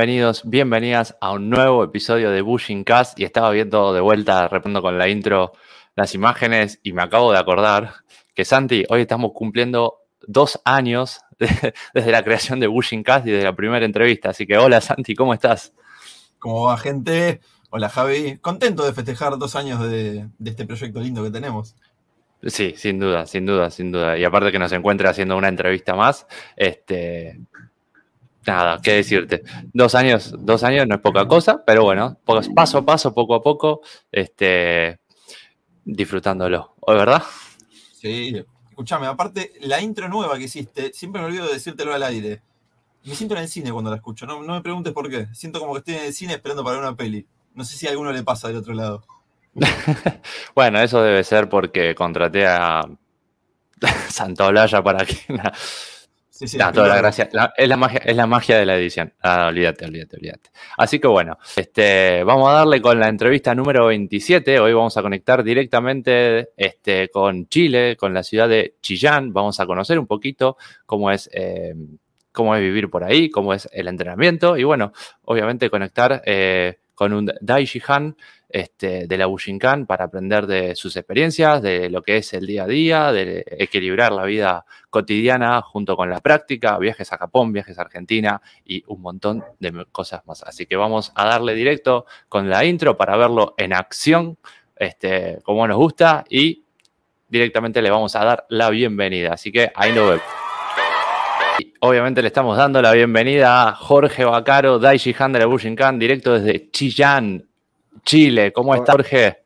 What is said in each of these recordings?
Bienvenidos, bienvenidas a un nuevo episodio de Bushing Cast y estaba viendo de vuelta, repito con la intro, las imágenes y me acabo de acordar que Santi, hoy estamos cumpliendo dos años desde la creación de Bushing Cast y de la primera entrevista. Así que hola Santi, ¿cómo estás? ¿Cómo va gente? Hola Javi, contento de festejar dos años de, este proyecto lindo que tenemos. Sí, sin duda, sin duda, sin duda. Y aparte que nos encuentre haciendo una entrevista más, este, nada, qué decirte. Dos años, dos años no es poca cosa, pero bueno, paso a paso, poco a poco, este, disfrutándolo, ¿verdad? Sí, escúchame, aparte, la intro nueva que hiciste, siempre me olvido de decírtelo al aire. Me siento en el cine cuando la escucho, no, no me preguntes por qué. Siento como que estoy en el cine esperando para ver una peli. No sé si a alguno le pasa del otro lado. bueno, eso debe ser porque contraté a Santaolalla para que... Sí, sí, toda la gracia. es, la magia, es la magia de la edición. Ah, olvídate, olvídate, olvídate. Así que bueno, este, vamos a darle con la entrevista número 27. Hoy vamos a conectar directamente este, con Chile, con la ciudad de Chillán. Vamos a conocer un poquito cómo es, eh, cómo es vivir por ahí, cómo es el entrenamiento y bueno, obviamente conectar eh, con un Dai Han este, de la Bushinkan para aprender de sus experiencias, de lo que es el día a día, de equilibrar la vida cotidiana junto con la práctica, viajes a Japón, viajes a Argentina y un montón de cosas más. Así que vamos a darle directo con la intro para verlo en acción, este, como nos gusta, y directamente le vamos a dar la bienvenida. Así que ahí lo vemos. obviamente le estamos dando la bienvenida a Jorge Bacaro, Daichi Han de la Bushinkan, directo desde Chillán, Chile. ¿Cómo está Jorge?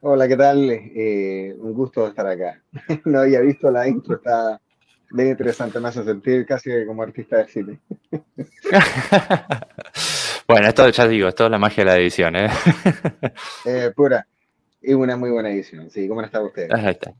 Hola, ¿qué tal? Eh, un gusto estar acá. no había visto la intro, está bien interesante, me hace sentir casi como artista de cine. bueno, esto ya digo, esto es la magia de la edición, ¿eh? eh pura. Y una muy buena edición, sí. ¿Cómo está usted? Ahí está.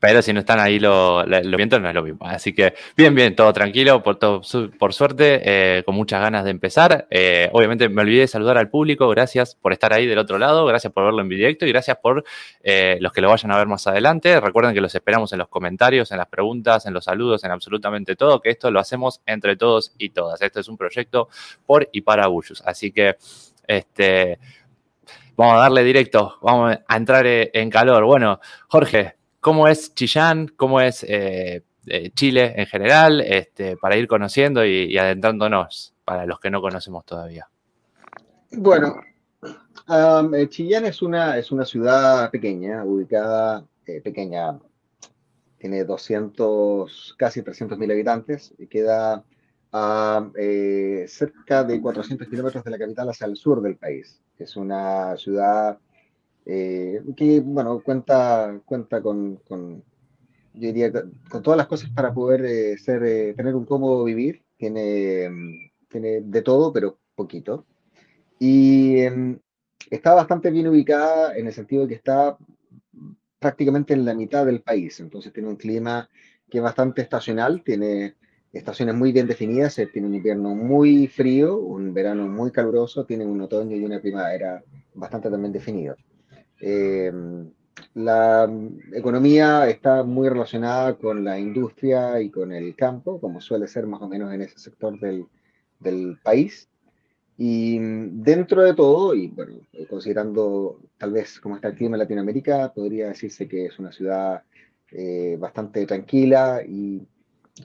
Pero si no están ahí los lo vientos, no es lo mismo. Así que bien, bien, todo tranquilo, por, todo, por suerte, eh, con muchas ganas de empezar. Eh, obviamente me olvidé de saludar al público, gracias por estar ahí del otro lado, gracias por verlo en directo y gracias por eh, los que lo vayan a ver más adelante. Recuerden que los esperamos en los comentarios, en las preguntas, en los saludos, en absolutamente todo, que esto lo hacemos entre todos y todas. Esto es un proyecto por y para Bullus. Así que, este... Vamos a darle directo, vamos a entrar en calor. Bueno, Jorge, cómo es Chillán, cómo es eh, eh, Chile en general, este, para ir conociendo y, adentrándonos para los que no conocemos todavía. Bueno, eh, Chillán es una, es una ciudad pequeña, ubicada, pequeña, tiene 200, casi 300 mil habitantes y queda a cerca de 400 kilómetros de la capital hacia el sur del país. Es una ciudad eh, que, bueno, cuenta, cuenta con, con, yo diría, con todas las cosas para poder eh, ser, eh, tener un cómodo vivir. Tiene, mm, tiene de todo, pero poquito. Y em, está bastante bien ubicada en el sentido de que está prácticamente en la mitad del país. Entonces tiene un clima que es bastante estacional, tiene estaciones muy bien definidas, tiene un invierno muy frío, un verano muy caluroso, tiene un otoño y una primavera bastante también definidos. Eh, la economía está muy relacionada con la industria y con el campo, como suele ser más o menos en ese sector del, del país. Y dentro de todo, y bueno, considerando tal vez cómo está el clima en Latinoamérica, podría decirse que es una ciudad eh, bastante tranquila y,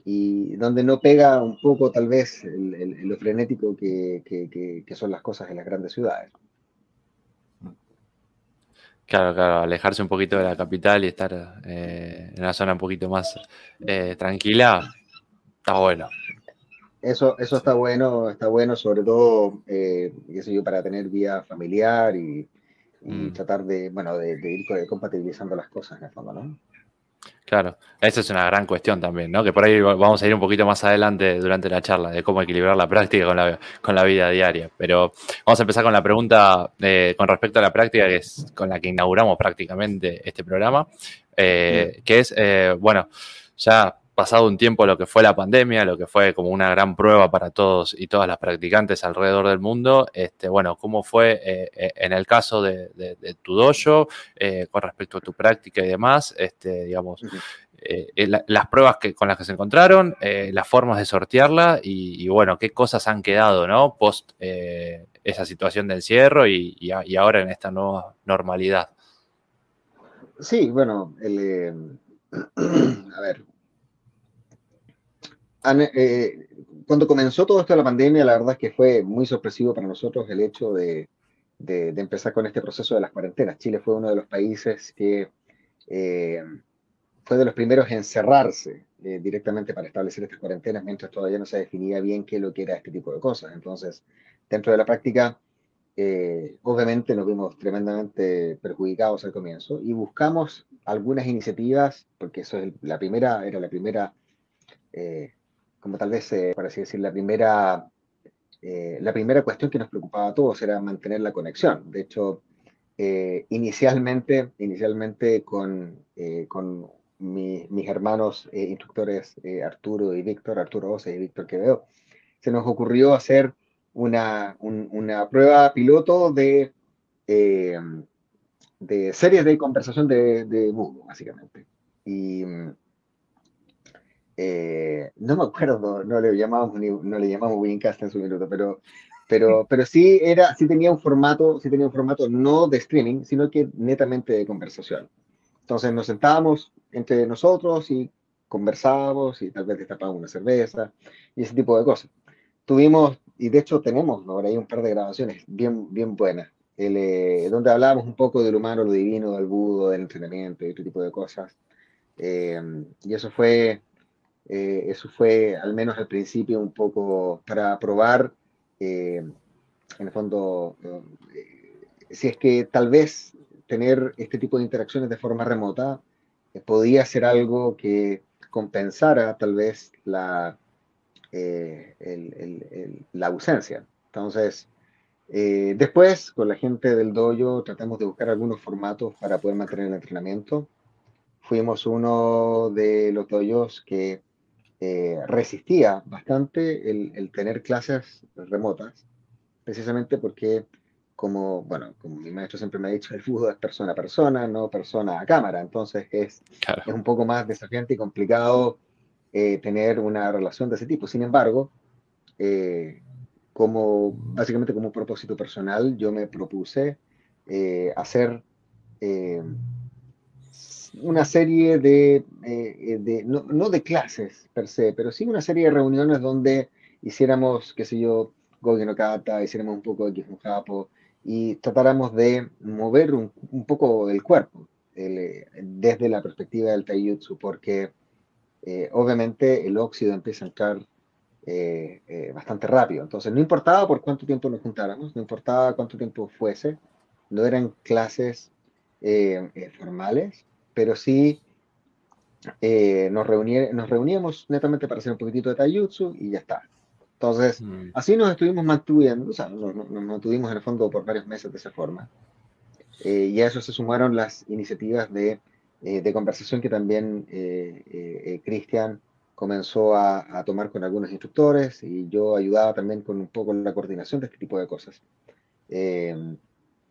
y, donde no pega un poco tal vez el, lo frenético que, que, que son las cosas en las grandes ciudades. Claro, claro, alejarse un poquito de la capital y estar eh, en una zona un poquito más eh, tranquila, está bueno. Eso, eso está bueno, está bueno, sobre todo, eh, yo, para tener vida familiar y, mm. tratar de, bueno, de, de, ir compatibilizando las cosas en el fondo, ¿no? Claro, esa es una gran cuestión también, ¿no? Que por ahí vamos a ir un poquito más adelante durante la charla de cómo equilibrar la práctica con la, con la vida diaria. Pero vamos a empezar con la pregunta eh, con respecto a la práctica, que es con la que inauguramos prácticamente este programa, eh, que es, eh, bueno, ya pasado un tiempo lo que fue la pandemia, lo que fue como una gran prueba para todos y todas las practicantes alrededor del mundo, este, bueno, ¿cómo fue eh, eh, en el caso de, tu dojo eh, con respecto a tu práctica y demás? Este, digamos, las pruebas que, con las que se encontraron, las formas de sortearla y, bueno, qué cosas han quedado, ¿no? Post esa situación de encierro y, y, ahora en esta nueva normalidad. Sí, bueno, a ver, eh, cuando comenzó todo esto de la pandemia, la verdad es que fue muy sorpresivo para nosotros el hecho de, empezar con este proceso de las cuarentenas. Chile fue uno de los países que eh, fue de los primeros en cerrarse eh, directamente para establecer estas cuarentenas, mientras todavía no se definía bien qué lo que era este tipo de cosas. Entonces, dentro de la práctica, obviamente nos vimos tremendamente perjudicados al comienzo y buscamos algunas iniciativas, porque eso es la primera, era la primera como tal vez, eh, por así decir, la primera, eh, la primera cuestión que nos preocupaba a todos era mantener la conexión. De hecho, eh, inicialmente, inicialmente con, con mis hermanos instructores Arturo y Víctor, Arturo Ose y Víctor Quevedo, se nos ocurrió hacer una, una prueba piloto de, de series de conversación de, de básicamente. Y eh, no me acuerdo, no le llamamos no le llamamos Wincast en su minuto, pero, pero, pero sí era, sí tenía un formato, sí tenía un formato no de streaming, sino que netamente de conversación. Entonces nos sentábamos entre nosotros y conversábamos y tal vez destapábamos una cerveza y ese tipo de cosas. Tuvimos, y de hecho tenemos ahora hay un par de grabaciones bien, bien buenas, eh, donde hablábamos un poco del humano, lo divino, del budo, del entrenamiento y este tipo de cosas. Eh, y eso fue eh, eso fue, al menos al principio, un poco para probar, eh, en el fondo, eh, si es que tal vez tener este tipo de interacciones de forma remota podía ser algo que compensara tal vez la, la ausencia. Entonces, después, con la gente del dojo, tratamos de buscar algunos formatos para poder mantener el entrenamiento. Fuimos uno de los dojos que eh, resistía bastante el, tener clases remotas, precisamente porque, como, bueno, como mi maestro siempre me ha dicho, el fútbol es persona a persona, no persona a cámara, entonces es, es un poco más desafiante y complicado eh, tener una relación de ese tipo. Sin embargo, eh, como, básicamente como un propósito personal, yo me propuse hacer una serie de, eh, de no, no, de clases per se, pero sí una serie de reuniones donde hiciéramos, qué sé yo, Gogi no Kata, hiciéramos un poco de Kifujapo y tratáramos de mover un, un poco el cuerpo el, desde la perspectiva del Taijutsu, porque eh, obviamente el óxido empieza a entrar eh, bastante rápido. Entonces, no importaba por cuánto tiempo nos juntáramos, no importaba cuánto tiempo fuese, no eran clases formales, pero sí eh, nos, nos reuníamos netamente para hacer un poquitito de taijutsu y ya está. Entonces, mm. así nos estuvimos manteniendo, o sea, nos, mantuvimos en el fondo por varios meses de esa forma. Eh, y a eso se sumaron las iniciativas de, eh, de conversación que también Cristian comenzó a, a, tomar con algunos instructores y yo ayudaba también con un poco la coordinación de este tipo de cosas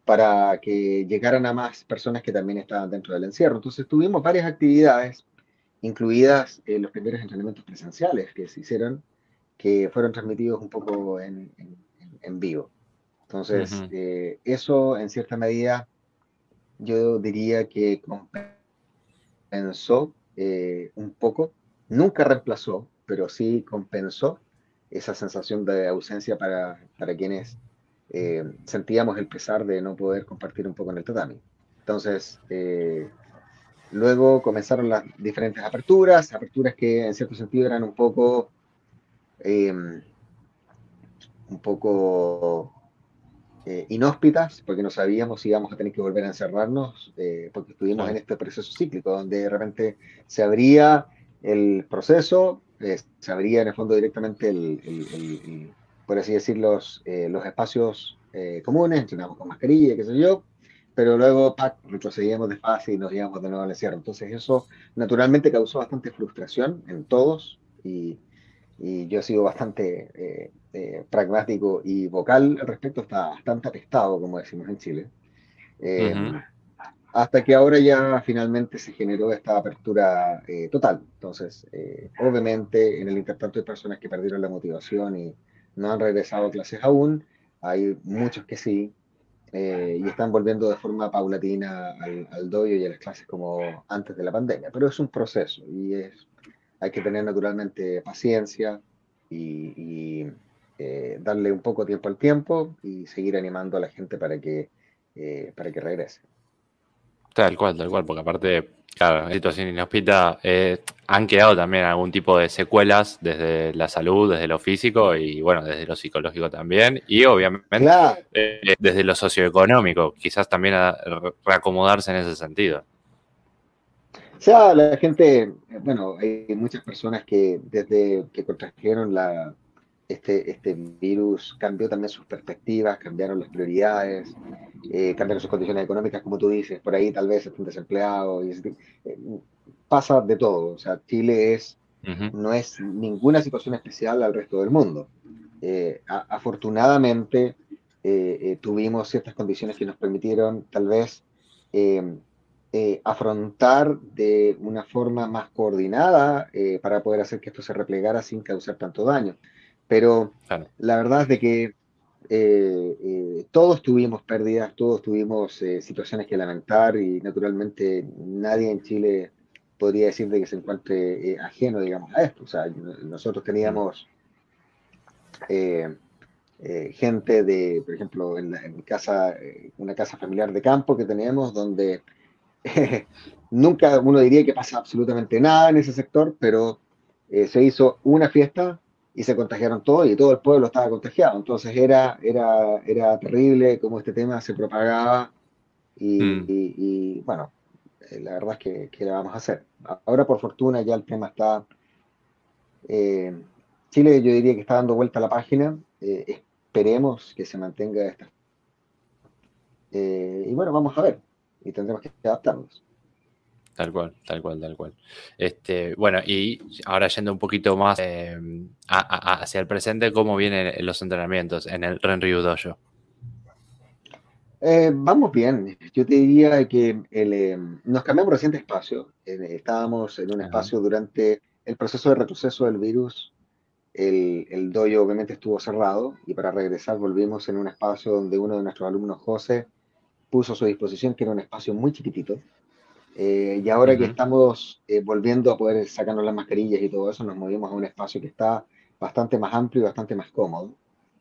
para que llegaran a más personas que también estaban dentro del encierro. Entonces tuvimos varias actividades, incluidas eh, los primeros entrenamientos presenciales que se hicieron, que fueron transmitidos un poco en, en, vivo. Entonces, eh, eso en cierta medida yo diría que compensó eh, un poco, nunca reemplazó, pero sí compensó esa sensación de ausencia para, para quienes eh, sentíamos el pesar de no poder compartir un poco en el tatami. Entonces, eh, luego comenzaron las diferentes aperturas, aperturas que en cierto sentido eran un poco, em, un poco eh, inhóspitas, porque no sabíamos si íbamos a tener que volver a encerrarnos, porque estuvimos en este proceso cíclico, donde de repente se abría el proceso, se abría en el fondo directamente el por así decir, los, eh, los espacios eh, comunes, entrenamos con mascarilla, qué sé yo, pero luego ¡pac! retrocedíamos despacio y nos íbamos de nuevo al encierro. Entonces eso naturalmente causó bastante frustración en todos y, y yo he sido bastante eh, pragmático y vocal al respecto, está bastante apestado, como decimos en Chile. hasta que ahora ya finalmente se generó esta apertura eh, total. Entonces, eh, obviamente, en el intertanto hay personas que perdieron la motivación y no han regresado a clases aún. Hay muchos que sí, eh, y están volviendo de forma paulatina al, al doyo y a las clases como antes de la pandemia. Pero es un proceso y es, hay que tener naturalmente paciencia y, darle un poco tiempo al tiempo y seguir animando a la gente para que, para que regrese. Tal cual, tal cual, porque aparte, claro, la situación inhóspita eh, han quedado también algún tipo de secuelas desde la salud, desde lo físico y bueno, desde lo psicológico también y obviamente eh, desde lo socioeconómico, quizás también a reacomodarse en ese sentido. O sea, la gente, bueno, hay muchas personas que desde que contrajeron la, este, este virus cambió también sus perspectivas, cambiaron las prioridades, eh, cambiaron sus condiciones económicas, como tú dices, por ahí tal vez estén desempleados, y eh, pasa de todo, o sea, Chile es, no es ninguna situación especial al resto del mundo. Eh, afortunadamente tuvimos ciertas condiciones que nos permitieron tal vez afrontar de una forma más coordinada para poder hacer que esto se replegara sin causar tanto daño. Pero la verdad es de que eh, eh, todos tuvimos pérdidas, todos tuvimos eh, situaciones que lamentar y naturalmente nadie en Chile podría decir de que se encuentre ajeno, digamos, a esto. O sea, nosotros teníamos gente de, por ejemplo, en, en casa, una casa familiar de campo que tenemos donde nunca uno diría que pasa absolutamente nada en ese sector, pero se hizo una fiesta y se contagiaron todos y todo el pueblo estaba contagiado. Entonces era, era, era terrible cómo este tema se propagaba y, mm. bueno, eh, la verdad es que, ¿qué le vamos a hacer? Ahora por fortuna ya el tema está... Eh, Chile yo diría que está dando vuelta a la página, eh, esperemos que se mantenga esta. y bueno, vamos a ver y tendremos que adaptarnos. Tal cual, tal cual, tal cual. Este, bueno, y ahora yendo un poquito más eh, hacia el presente, ¿cómo vienen los entrenamientos en el Renryu Dojo? Eh, vamos bien. Yo te diría que eh, nos cambiamos reciente espacio. estábamos en un espacio durante el proceso de retroceso del virus. El, el dojo obviamente estuvo cerrado y para regresar volvimos en un espacio donde uno de nuestros alumnos, José, puso a su disposición, que era un espacio muy chiquitito eh, y ahora que estamos eh, volviendo a poder sacarnos las mascarillas y todo eso, nos movimos a un espacio que está bastante más amplio y bastante más cómodo.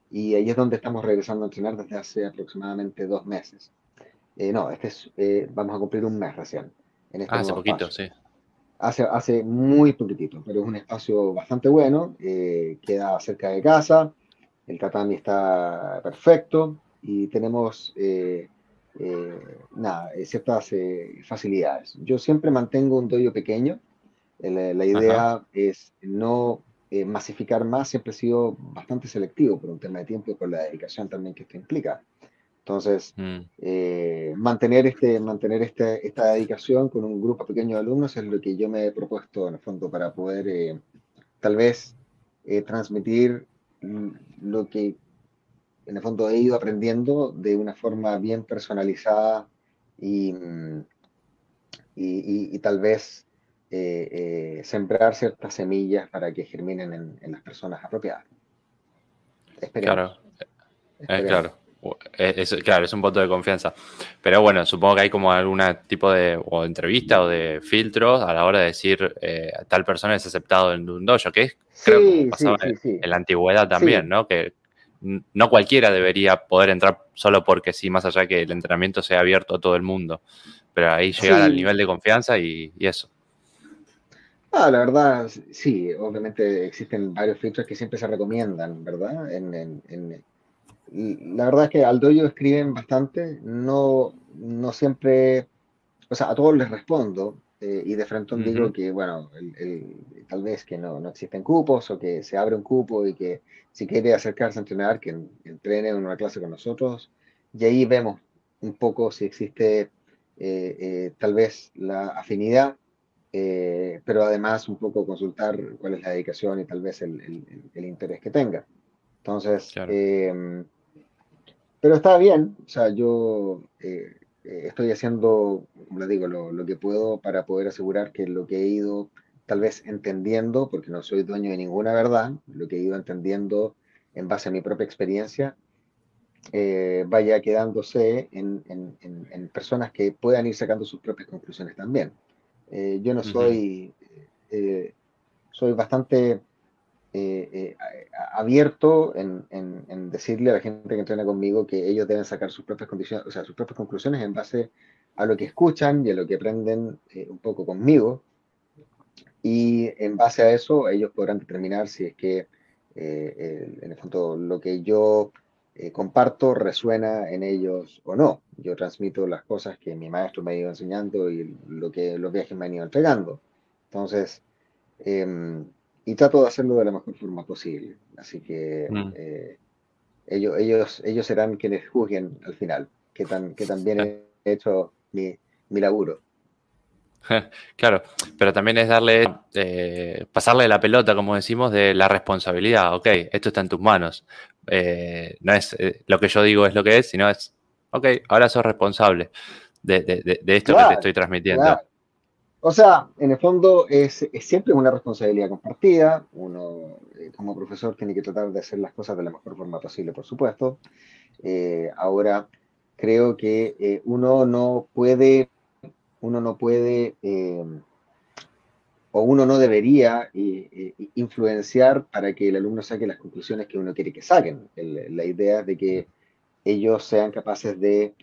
Y ahí es donde estamos regresando a entrenar desde hace aproximadamente dos meses. Eh, no, este es, vamos a cumplir un mes recién. En este ah, hace poquito, sí. Hace, hace muy poquitito, pero es un espacio bastante bueno, queda cerca de casa, el tatami está perfecto y tenemos eh, nada, eh, ciertas eh, facilidades. Yo siempre mantengo un dojo pequeño. La, idea es no masificar más. Siempre he sido bastante selectivo por un tema de tiempo y por la dedicación también que esto implica. Entonces, mm. mantener, este, mantener este, esta dedicación con un grupo pequeño de alumnos es lo que yo me he propuesto en el fondo para poder tal vez transmitir lo que en el fondo he ido aprendiendo de una forma bien personalizada y, y, tal vez eh, eh, sembrar ciertas semillas para que germinen en, las personas apropiadas. Claro, eh, claro. Es, claro, es un voto de confianza. Pero bueno, supongo que hay como algún tipo de entrevista o de filtros a la hora de decir tal persona es aceptado en un dojo, que es, creo que pasaba en, la antigüedad también, ¿no? Que no cualquiera debería poder entrar solo porque sí, más allá que el entrenamiento sea abierto a todo el mundo. Pero ahí llega al nivel de confianza y, eso. Ah, la verdad, sí, obviamente existen varios filtros que siempre se recomiendan, ¿verdad? la verdad es que al doyo escriben bastante, no, no siempre, o sea, a todos les respondo, eh, y de frente digo que, bueno, tal vez que no, no existen cupos o que se abre un cupo y que si quiere acercarse a entrenar, que entrene en una clase con nosotros. Y ahí vemos un poco si existe eh, eh, tal vez la afinidad, eh, pero además un poco consultar cuál es la dedicación y tal vez el, el, interés que tenga. Entonces, em, pero está bien, o sea, yo estoy haciendo, como les digo, lo, que puedo para poder asegurar que lo que he ido tal vez entendiendo, porque no soy dueño de ninguna verdad, lo que he ido entendiendo en base a mi propia experiencia, eh, vaya quedándose en, personas que puedan ir sacando sus propias conclusiones también. Eh, yo no soy, soy bastante eh, eh, abierto en, decirle a la gente que entrena conmigo que ellos deben sacar sus propias condiciones, o sea, sus propias conclusiones en base a lo que escuchan y a lo que aprenden eh, un poco conmigo. Y en base a eso, ellos podrán determinar si es que, en el fondo, lo que yo comparto resuena en ellos o no. Yo transmito las cosas que mi maestro me ha ido enseñando y lo que los viajes me han ido entregando. Entonces, em, y trato de hacerlo de la mejor forma posible. Así que mm. eh, ellos, ellos, ellos serán quienes juzguen al final, que, tan, que también he hecho mi, mi laburo. Claro, pero también es darle, eh, pasarle la pelota, como decimos, de la responsabilidad. Ok, esto está en tus manos. Eh, no es lo que yo digo es lo que es, sino es, ok, ahora sos responsable de, de, esto que te estoy transmitiendo. O sea, en el fondo es, siempre una responsabilidad compartida. Uno, eh, como profesor, tiene que tratar de hacer las cosas de la mejor forma posible, por supuesto. Eh, ahora, creo que eh, uno no puede, uno no puede, o uno no debería influenciar para que el alumno saque las conclusiones que uno quiere que saquen. la idea de que ellos sean capaces de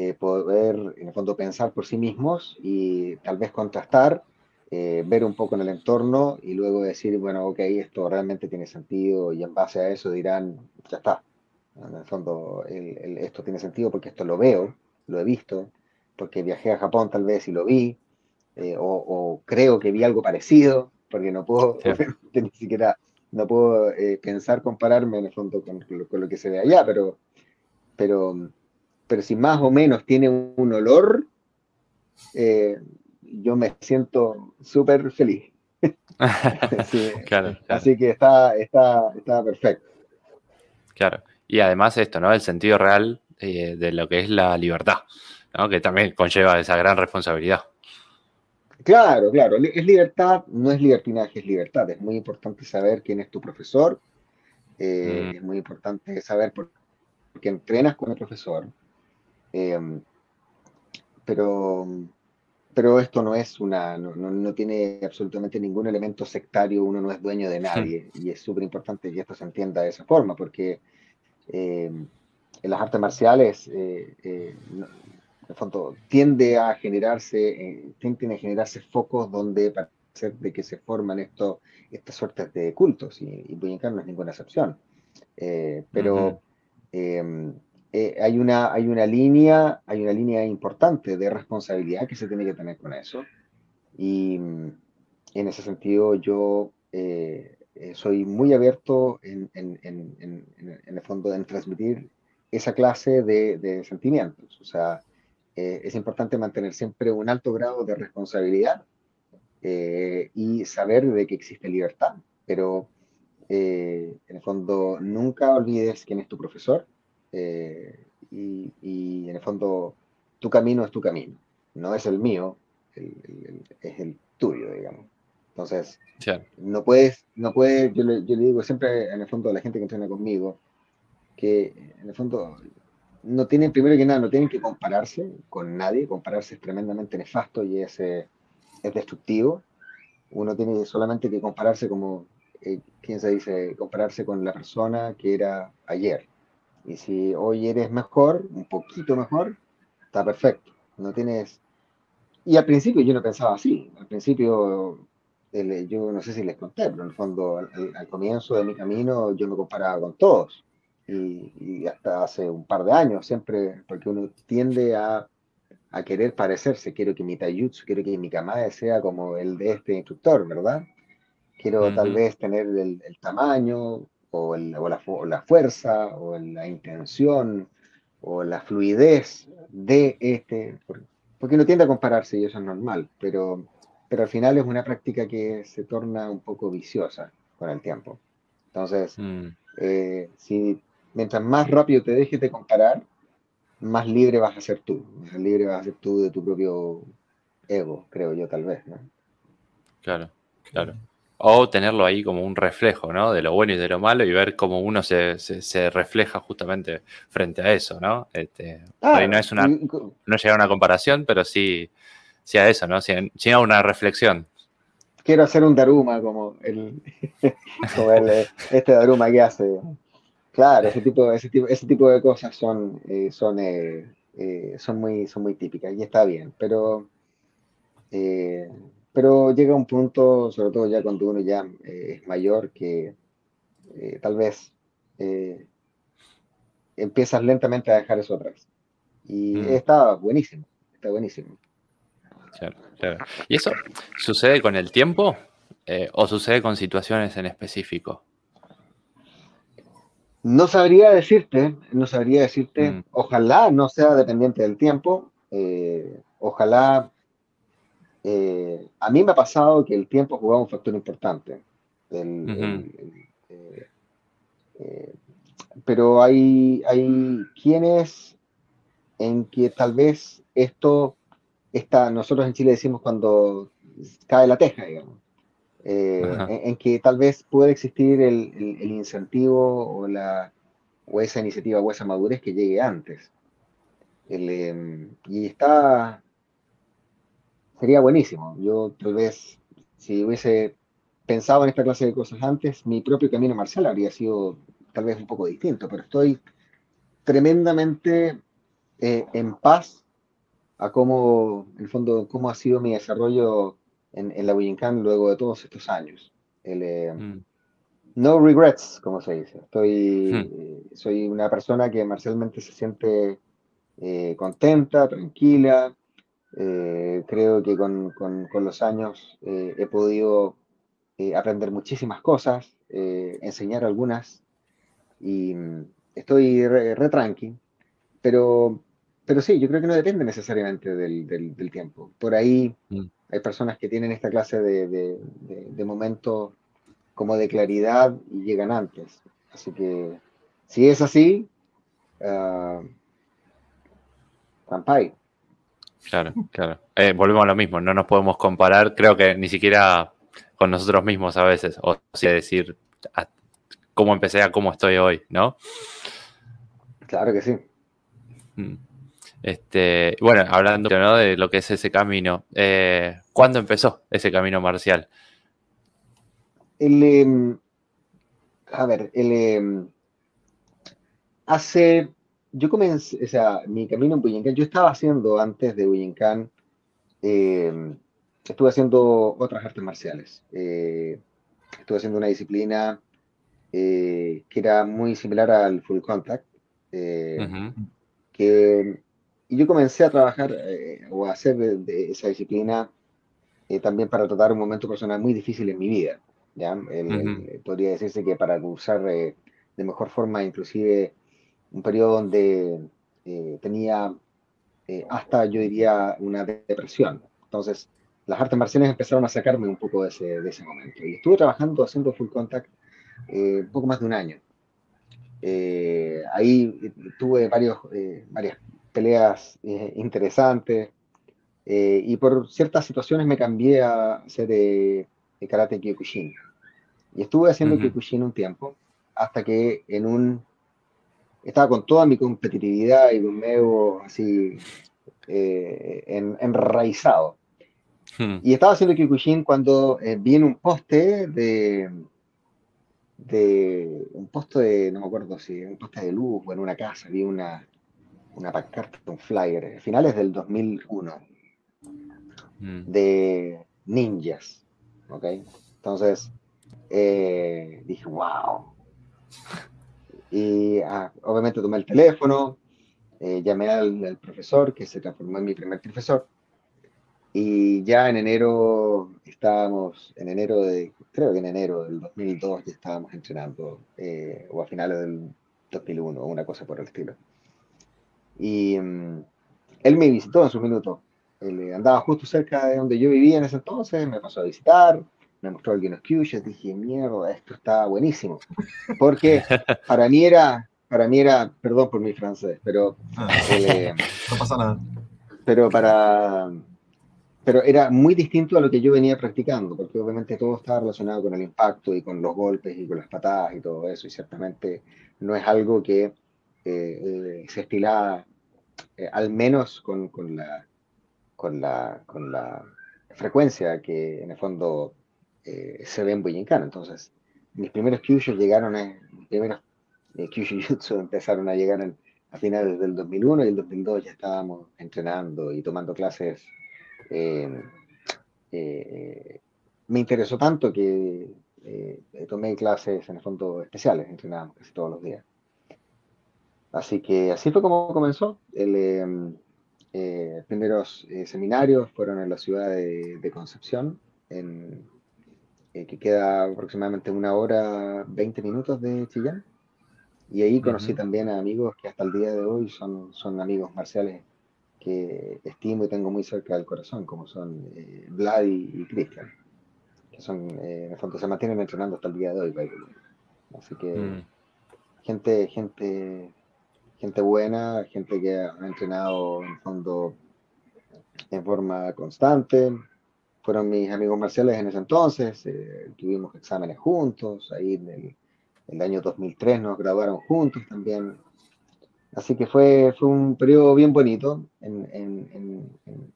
eh, poder, en el fondo, pensar por sí mismos y tal vez contrastar, eh, ver un poco en el entorno y luego decir, bueno, ok, esto realmente tiene sentido y en base a eso dirán, ya está. En el fondo, esto tiene sentido porque esto lo veo, lo he visto, porque viajé a Japón tal vez y lo vi, eh, o, creo que vi algo parecido, porque no puedo, ni siquiera, no puedo pensar compararme en el fondo con, con, lo que se ve allá, pero, pero pero si más o menos tiene un olor, eh, yo me siento súper feliz. Así que está, está, está perfecto. Claro. Y además esto, ¿no? El sentido real eh, de lo que es la libertad, ¿no? Que también conlleva esa gran responsabilidad. Claro, claro. Es libertad, no es libertinaje, es libertad. Es muy importante saber quién es tu profesor. Eh, mm. Es muy importante saber por qué entrenas con el profesor. Em, pero, pero esto no es una, no, tiene absolutamente ningún elemento sectario, uno no es dueño de nadie, y es súper importante que esto se entienda de esa forma, porque em, en las artes marciales, eh, eh, en el fondo, tiende a generarse, eh, tienden a generarse focos donde parece de que se forman esto, estas suertes de cultos, y, y no es ninguna excepción. pero eh, hay, una, hay, una línea, hay una línea importante de responsabilidad que se tiene que tener con eso. Y en ese sentido yo eh, eh, soy muy abierto en, en, en, en, el fondo en transmitir esa clase de, de sentimientos. O sea, es importante mantener siempre un alto grado de responsabilidad y saber de que existe libertad. Pero en el fondo nunca olvides quién es tu profesor eh, y, en el fondo tu camino es tu camino, no es el mío, es el tuyo, digamos. Entonces, no puedes, no puedes yo, le, digo siempre en el fondo a la gente que entrena conmigo, que en el fondo no tienen, primero que nada, no tienen que compararse con nadie, compararse es tremendamente nefasto y es, eh, es destructivo. Uno tiene solamente que compararse como, eh, ¿quién se dice? Compararse con la persona que era ayer. Y si hoy eres mejor, un poquito mejor, está perfecto. No tienes... Y al principio yo no pensaba así. Al principio, yo no sé si les conté, pero en el fondo, al, comienzo de mi camino, yo me comparaba con todos. Y, hasta hace un par de años, siempre, porque uno tiende a, a querer parecerse. Quiero que mi taijutsu, quiero que mi kamae sea como el de este instructor, ¿verdad? Quiero tal vez tener el, el tamaño, o, la, fuerza, o la intención, o la fluidez de este, porque no tiende a compararse y eso es normal, pero, pero al final es una práctica que se torna un poco viciosa con el tiempo. Entonces, mm. eh, si mientras más rápido te dejes de comparar, más libre vas a ser tú, más libre vas a ser tú de tu propio ego, creo yo, tal vez, ¿no? Claro, claro. O tenerlo ahí como un reflejo, ¿no? De lo bueno y de lo malo y ver cómo uno se, se, refleja justamente frente a eso, ¿no? Este, no es una, no llega a una comparación, pero sí, sí a eso, ¿no? Sí, a una reflexión. Quiero hacer un Daruma como el, como el este Daruma que hace. Claro, ese tipo, ese tipo, ese tipo de cosas son, eh, son, eh, eh, son, muy, son muy típicas y está bien, pero pero llega un punto, sobre todo ya cuando uno ya eh, es mayor, que eh, tal vez eh, empiezas lentamente a dejar eso atrás. Y mm. está buenísimo, está buenísimo. Claro, claro. ¿Y eso sucede con el tiempo o sucede con situaciones en específico? No sabría decirte, no sabría decirte, mm. ojalá no sea dependiente del tiempo, ojalá eh, a mí me ha pasado que el tiempo jugado un factor importante. Eh, eh, pero hay, hay quienes en que tal vez esto está, nosotros en Chile decimos cuando cae la teja, digamos, en, que tal vez puede existir el, el, incentivo o, la, o esa iniciativa o esa madurez que llegue antes. y está, sería buenísimo. Yo tal vez, si hubiese pensado en esta clase de cosas antes, mi propio camino marcial habría sido tal vez un poco distinto, pero estoy tremendamente eh, en paz a cómo, en el fondo, cómo ha sido mi desarrollo en, la Bujinkan luego de todos estos años. Eh, mm. No regrets, como se dice. Estoy, eh, soy una persona que marcialmente se siente contenta, tranquila, eh, creo que con, los años eh, he podido eh, aprender muchísimas cosas, enseñar algunas y mm, estoy re, tranqui, pero, pero sí, yo creo que no depende necesariamente del, tiempo. Por ahí mm. Hay personas que tienen esta clase de, momentos como de claridad y llegan antes. Así que si es así, uh, Claro, claro. Eh, volvemos a lo mismo, no nos podemos comparar, creo que ni siquiera con nosotros mismos a veces, o sea, decir cómo empecé a cómo estoy hoy, ¿no? Claro que sí. Mm. Este, bueno, hablando de lo que es ese camino, eh, ¿cuándo empezó ese camino marcial? El, em, a ver, el, em, hace yo comencé, o sea, mi camino en Bujinkan, yo estaba haciendo antes de Bujinkan, eh, estuve haciendo otras artes marciales. Eh, estuve haciendo una disciplina eh, que era muy similar al full contact. que, y yo comencé a trabajar o a hacer de, esa disciplina también para tratar un momento personal muy difícil en mi vida. ¿ya? podría decirse que para cursar de mejor forma, inclusive un periodo donde eh, tenía eh, hasta, yo diría, una depresión. Entonces, las artes marciales empezaron a sacarme un poco de ese, de ese momento. Y estuve trabajando haciendo full contact eh, un poco más de un año. ahí tuve varios, varias peleas interesantes y por ciertas situaciones me cambié a hacer karate kyokushin. Y estuve haciendo uh kyokushin un tiempo hasta que en un estaba con toda mi competitividad y mi ego así eh, enraizado. Hmm. Y estaba haciendo Kyokushin cuando eh, vi en un poste de, de un poste de, no me acuerdo si, un poste de luz o en una casa, vi una, una pancarta, un flyer, finales del 2001, hmm. de ninjas, ¿ok? Entonces, eh, dije, wow, y ah, obviamente tomé el teléfono, eh, llamé al, profesor, que se transformó en mi primer profesor. Y ya en enero estábamos, en enero de, creo que en enero del 2002 ya estábamos entrenando, eh, o a finales del 2001, o una cosa por el estilo. Y mm, él me visitó en su minuto. Él andaba justo cerca de donde yo vivía en ese entonces, me pasó a visitar, me mostró algunos cues, dije, mierda, esto está buenísimo. Porque para mí era, para mí era, perdón por mi francés, pero... Ah, no pasa nada. Pero para... Pero era muy distinto a lo que yo venía practicando, porque obviamente todo estaba relacionado con el impacto y con los golpes y con las patadas y todo eso, y ciertamente no es algo que eh, se estila, eh, al menos con, la, con, la, con la frecuencia que en el fondo eh, se ve en Bujinkan. Entonces, mis primeros Kyushu llegaron, mis primeros Kyushu Jutsu empezaron a llegar a finales del 2001 y el 2002 ya estábamos entrenando y tomando clases. me interesó tanto que tomé clases en el fondo especiales, entrenábamos casi todos los días. Así que así fue como comenzó. El, em, eh, primeros eh, seminarios fueron en la ciudad de, Concepción, en, eh, que queda aproximadamente una hora, 20 minutos de Chillán. Y ahí conocí también a amigos que hasta el día de hoy son, son amigos marciales que estimo y tengo muy cerca del corazón, como son Vlad y, Cristian, que son, en el fondo se mantienen entrenando hasta el día de hoy. Así que mm. gente, gente gente buena, gente que ha entrenado en fondo en forma constante. Fueron mis amigos marciales en ese entonces, eh, tuvimos exámenes juntos, ahí en el, año 2003 nos graduaron juntos también. Así que fue, fue un periodo bien bonito en, en,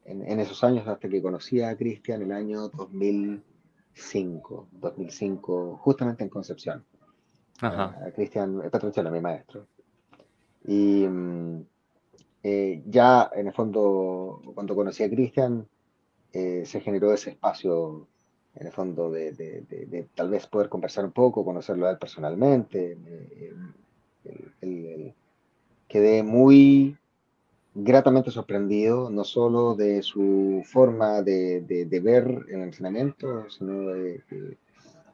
en, esos años hasta que conocí a Cristian el año 2005, 2005, justamente en Concepción. Ajá. A Cristian Petrucciano, mi maestro. Y mm, eh, ya en el fondo, cuando conocí a Cristian, eh, se generó ese espacio, en el fondo, de, tal vez poder conversar un poco, conocerlo a él personalmente. Eh, quedé muy gratamente sorprendido, no solo de su forma de, ver el entrenamiento, sino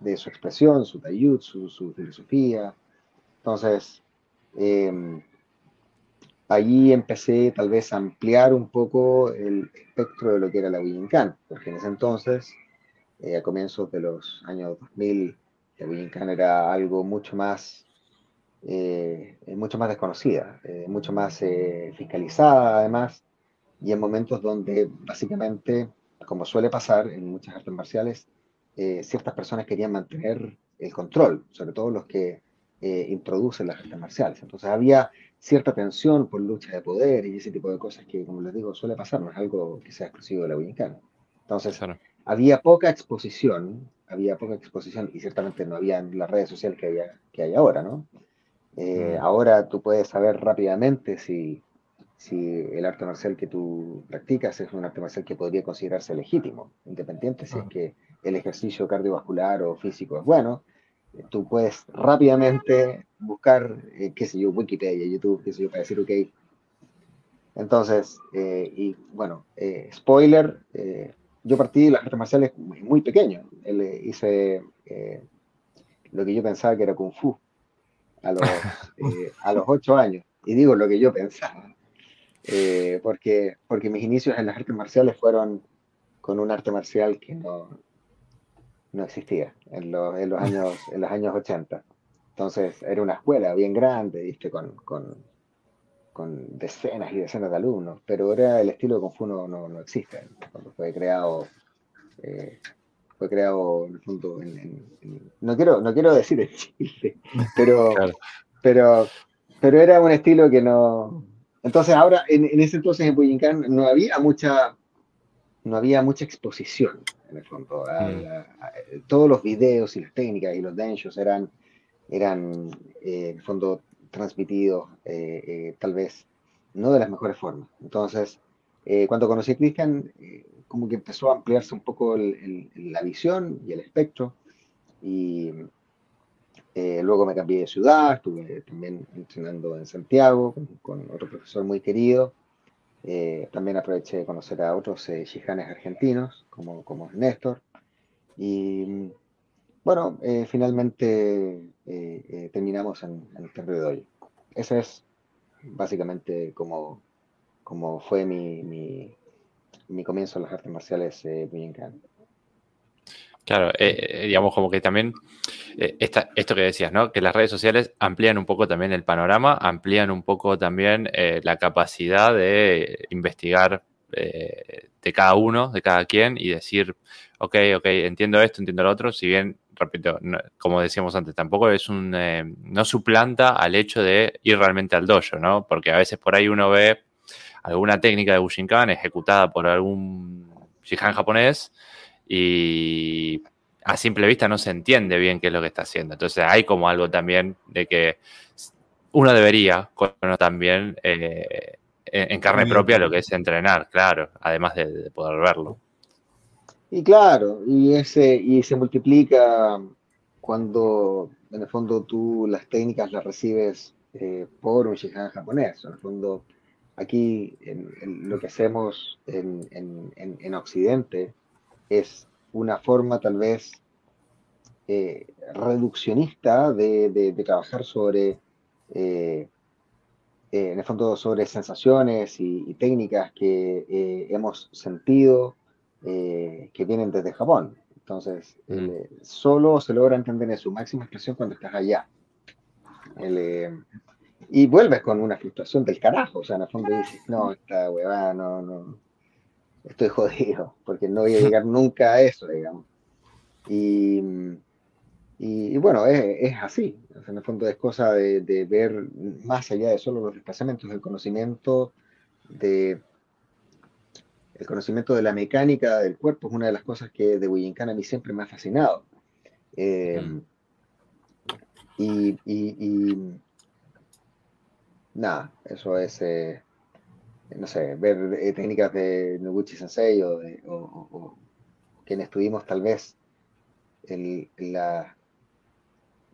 de, su expresión, su taiyutsu, su filosofía. Entonces, allí empecé tal vez a ampliar un poco el espectro de lo que era la Willingham, porque en ese entonces, eh, a comienzos de los años 2000, la Willingham era algo mucho más, eh, mucho más desconocida, eh, mucho más fiscalizada además, y en momentos donde básicamente, como suele pasar en muchas artes marciales, ciertas personas querían mantener el control, sobre todo los que introducen las artes marciales. Entonces había cierta tensión por lucha de poder y ese tipo de cosas que, como les digo, suele pasar, no es algo que sea exclusivo de la Wincana. Entonces, había poca exposición, había poca exposición y ciertamente no había las redes sociales que, había, que hay ahora, ¿no? Eh, mm. Ahora tú puedes saber rápidamente si, si el arte marcial que tú practicas es un arte marcial que podría considerarse legítimo, independiente si es ah. que el ejercicio cardiovascular o físico es bueno, tú puedes rápidamente buscar, eh, qué sé yo, Wikipedia, YouTube, qué sé yo, para decir, ok. Entonces, eh, y bueno, eh, spoiler, yo partí de las artes marciales muy, muy pequeño. hice lo que yo pensaba que era Kung Fu a los, a los ocho años. Y digo lo que yo pensaba. porque, porque mis inicios en las artes marciales fueron con un arte marcial que no, no existía en los, en los, años, en los años 80. Entonces era una escuela bien grande, ¿viste? Con, con, con decenas y decenas de alumnos, pero era el estilo de Kung Fu no, no, existe. Cuando fue creado, eh, fue creado en el fondo, no, quiero, no quiero decir en Chile, pero, pero, pero era un estilo que no... Entonces ahora, en, en ese entonces en Bujinkan no había mucha no había mucha exposición, en el fondo. Mm. todos los videos y las técnicas y los denshos eran, eran eh, en el fondo, transmitidos eh, eh, tal vez no de las mejores formas. Entonces, cuando conocí a Christian, como que empezó a ampliarse un poco la visión y el espectro. Y luego me cambié de ciudad, estuve también entrenando en Santiago con otro profesor muy querido. Eh, también aproveché de conocer a otros eh, argentinos, como, como Néstor. Y bueno, eh, finalmente eh, terminamos en, el Templo de Doy. Ese es básicamente como, como fue mi, mi, mi, comienzo en las artes marciales eh, Claro, eh, digamos como que también esto que decías, ¿no? Que las redes sociales amplían un poco también el panorama, amplían un poco también la capacidad de investigar de cada uno, de cada quien y decir, ok, ok, entiendo esto, entiendo lo otro, si bien, repito, como decíamos antes, tampoco es un, eh, no suplanta al hecho de ir realmente al dojo, ¿no? Porque a veces por ahí uno ve alguna técnica de Bushinkan ejecutada por algún Shihan japonés y a simple vista no se entiende bien qué es lo que está haciendo. Entonces hay como algo también de que uno debería también eh, en carne propia lo que es entrenar, claro, además de poder verlo. Y claro, y, ese, y se multiplica cuando en el fondo tú las técnicas las recibes eh, por un Shihan japonés. En el fondo, aquí lo que hacemos en, Occidente es una forma tal vez eh, reduccionista de, trabajar sobre, eh, en el fondo, sobre sensaciones y técnicas que hemos sentido eh, que vienen desde Japón. Entonces, mm. eh, solo se logra entender en su máxima expresión cuando estás allá. Eh, y vuelves con una frustración del carajo, o sea, en el fondo dices, no, esta huevada, no, no, estoy jodido, porque no voy a llegar nunca a eso, digamos. Y, y, bueno, es, así, en el fondo es cosa de, de, ver más allá de solo los desplazamientos del conocimiento, de el conocimiento de la mecánica del cuerpo es una de las cosas que de William a mí siempre me ha fascinado. Eh, y, nada, eso es, eh, no sé, ver eh, técnicas de Noguchi Sensei o, de, quienes tuvimos tal vez la,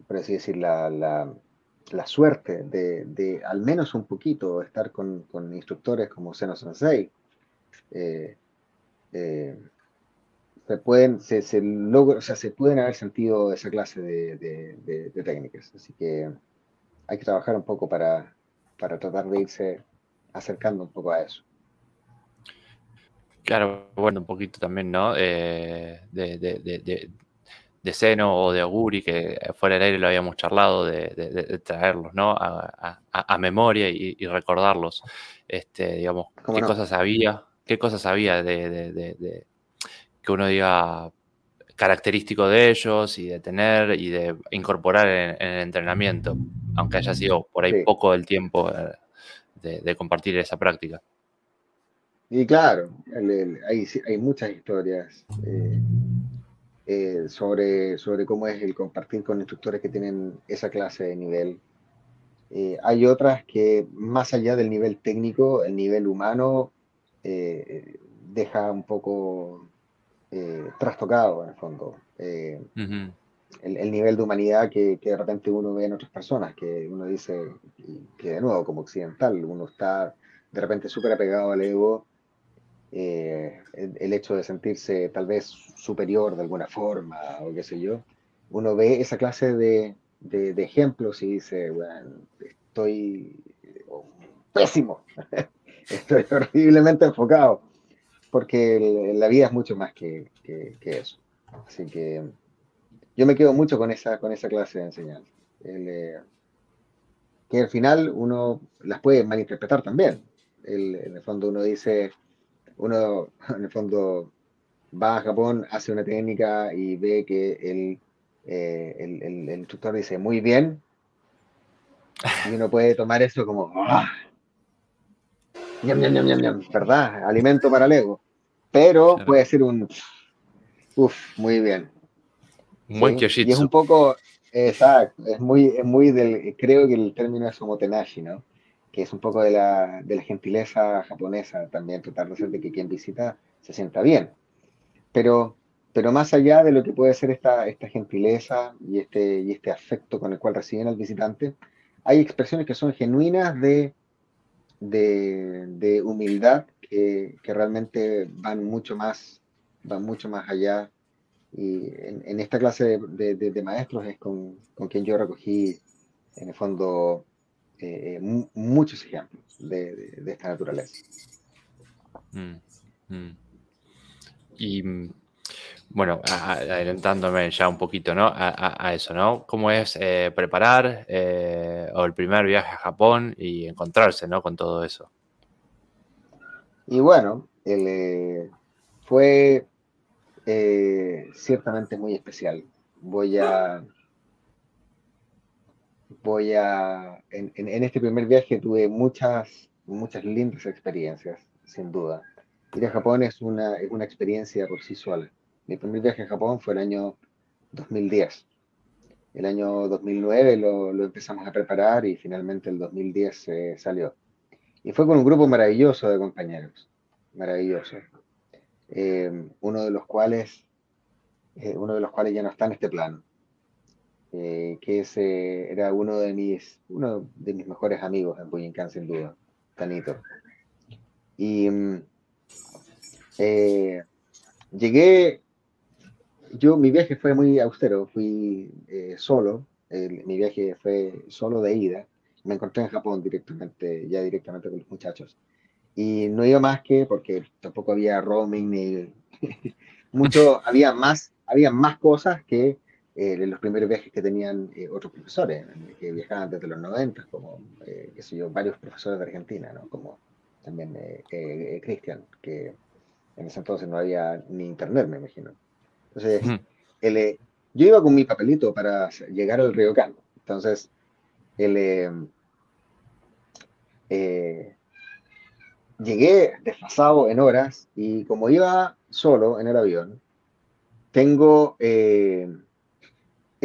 por así decir, la, la, suerte de, al menos un poquito estar con, con instructores como Seno Sensei, eh, eh, se pueden, se, se o sea, se pueden haber sentido esa clase de, técnicas. Así que hay que trabajar un poco para, para tratar de irse acercando un poco a eso. Claro, bueno, un poquito también, ¿no? Eh, de, de, de, Seno o de Aguri, que fuera del aire lo habíamos charlado, de, traerlos, ¿no? A, memoria y, recordarlos. Este, digamos, qué cosas había, qué cosas había de, que uno diga característico de ellos y de tener y de incorporar en, el entrenamiento, aunque haya sido por ahí poco el tiempo eh, de, compartir esa práctica. Y claro, hay, hay, muchas historias eh, eh, sobre, sobre cómo es el compartir con instructores que tienen esa clase de nivel. hay otras que más allá del nivel técnico, el nivel humano eh, deja un poco eh, trastocado en el fondo. Eh, el, nivel de humanidad que, de repente uno ve en otras personas, que uno dice que de nuevo como occidental, uno está de repente súper apegado al ego, el, hecho de sentirse tal vez superior de alguna forma o qué sé yo, uno ve esa clase de, de ejemplos y dice, bueno, estoy pésimo. estoy horriblemente enfocado, porque la vida es mucho más que, eso. Así que yo me quedo mucho con esa, con esa clase de enseñanza. Eh, que al final uno las puede malinterpretar también. en el fondo uno dice, uno en el fondo va a Japón, hace una técnica y ve que el, eh, el, instructor dice muy bien, y uno puede tomar eso como, ah, ¿verdad? Alimento para el ego. Pero puede ser un, Uf, muy bien. Muy ¿Sí? Y es un poco, exacto, es muy, es muy del, creo que el término es omotenashi, ¿no? Que es un poco de la, de la gentileza japonesa también, tratar de hacer de que quien visita se sienta bien. Pero, pero más allá de lo que puede ser esta, esta gentileza y este, y este afecto con el cual reciben al visitante, hay expresiones que son genuinas de de, humildad que, realmente van mucho más, van mucho más allá. Y en, esta clase de, maestros es con, quien yo recogí, en el fondo, eh, muchos ejemplos de, esta naturaleza. Mm, mm. Y bueno, adelantándome ya un poquito, ¿no? A, eso, ¿no? ¿Cómo es eh, preparar eh, o el primer viaje a Japón y encontrarse, ¿no? Con todo eso. Y bueno, eh, fue ciertamente muy especial. Voy a, voy a, en, en, este primer viaje tuve muchas, muchas lindas experiencias, sin duda. Ir a Japón es una, es una experiencia por sí sola mi primer viaje a Japón fue el año 2010. El año 2009 lo, lo empezamos a preparar y finalmente el 2010 eh, salió. Y fue con un grupo maravilloso de compañeros, maravilloso. Eh, uno de los cuales, eh, uno de los cuales ya no está en este plano, que ese era uno de mis, uno de mis mejores amigos en Bujinkan, sin duda, Tanito. Y mm, llegué yo, mi viaje fue muy austero, fui eh, solo, mi viaje fue solo de ida, me encontré en Japón directamente, ya directamente con los muchachos. Y no iba más que porque tampoco había roaming ni mucho, había más, había más cosas que eh, los primeros viajes que tenían eh, otros profesores, que viajaban desde los 90, como, qué sé yo, varios profesores de Argentina, ¿no? como también Cristian, que en ese entonces no había ni internet, me imagino. Entonces, eh, yo iba con mi papelito para llegar al río Cano. Entonces, el, eh, eh, llegué desfasado en horas y como iba solo en el avión, tengo, es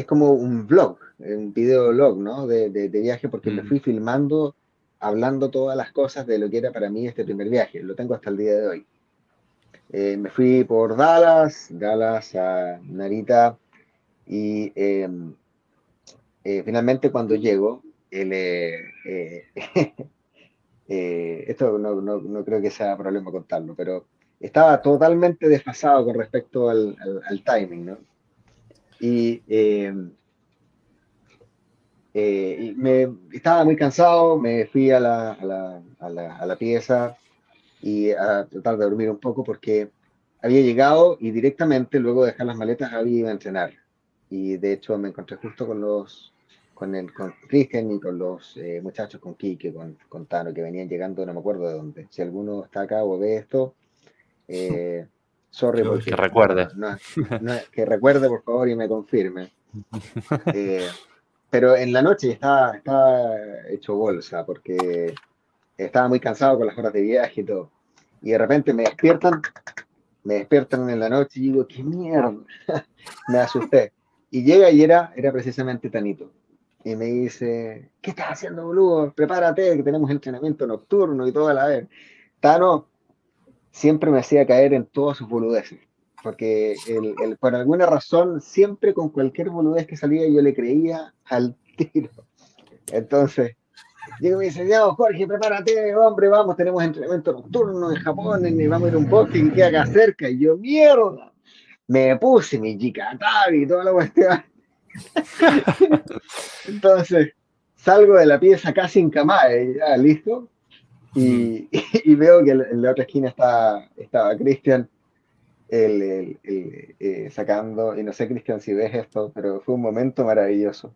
como un vlog, un video vlog, ¿no? De, de, viaje porque me fui filmando, hablando todas las cosas de lo que era para mí este primer viaje. Lo tengo hasta el día de hoy. Eh, me fui por Dallas, Dallas a Narita y em, eh, finalmente cuando llego, eh, esto no, creo que sea problema contarlo, pero estaba totalmente desfasado con respecto al, timing, ¿no? Y, em, me, estaba muy cansado, me fui a la, a la pieza, y a tratar de dormir un poco porque había llegado y directamente luego de dejar las maletas había ido a entrenar. Y de hecho me encontré justo con los con el con Cristian y con los eh, muchachos, con Kike, con, con Tano, que venían llegando, no me acuerdo de dónde. Si alguno está acá o ve esto, eh, sorry. que recuerde. que recuerde, por favor, y me confirme. Eh, pero en la noche estaba, estaba hecho bolsa, porque estaba muy cansado con las horas de viaje y todo. Y de repente me despiertan, me despiertan en la noche y digo, qué mierda, me asusté. Y llega y era, era precisamente Tanito. Y me dice, ¿qué estás haciendo, boludo? Prepárate, que tenemos entrenamiento nocturno y todo a la vez. Tano siempre me hacía caer en todas sus boludeces. Porque el, por alguna razón, siempre con cualquier boludez que salía, yo le creía al tiro. Entonces, Digo, me dice, Jorge, prepárate, hombre, vamos, tenemos entrenamiento nocturno en Japón, y vamos a ir a un bosque que queda acá cerca. Y yo, mierda, me puse mi jikatabi y toda la cuestión. Entonces, salgo de la pieza casi en camae, ya, listo. Y, y, veo que en la otra esquina está, estaba Cristian eh, sacando, y no sé, Cristian, si ves esto, pero fue un momento maravilloso.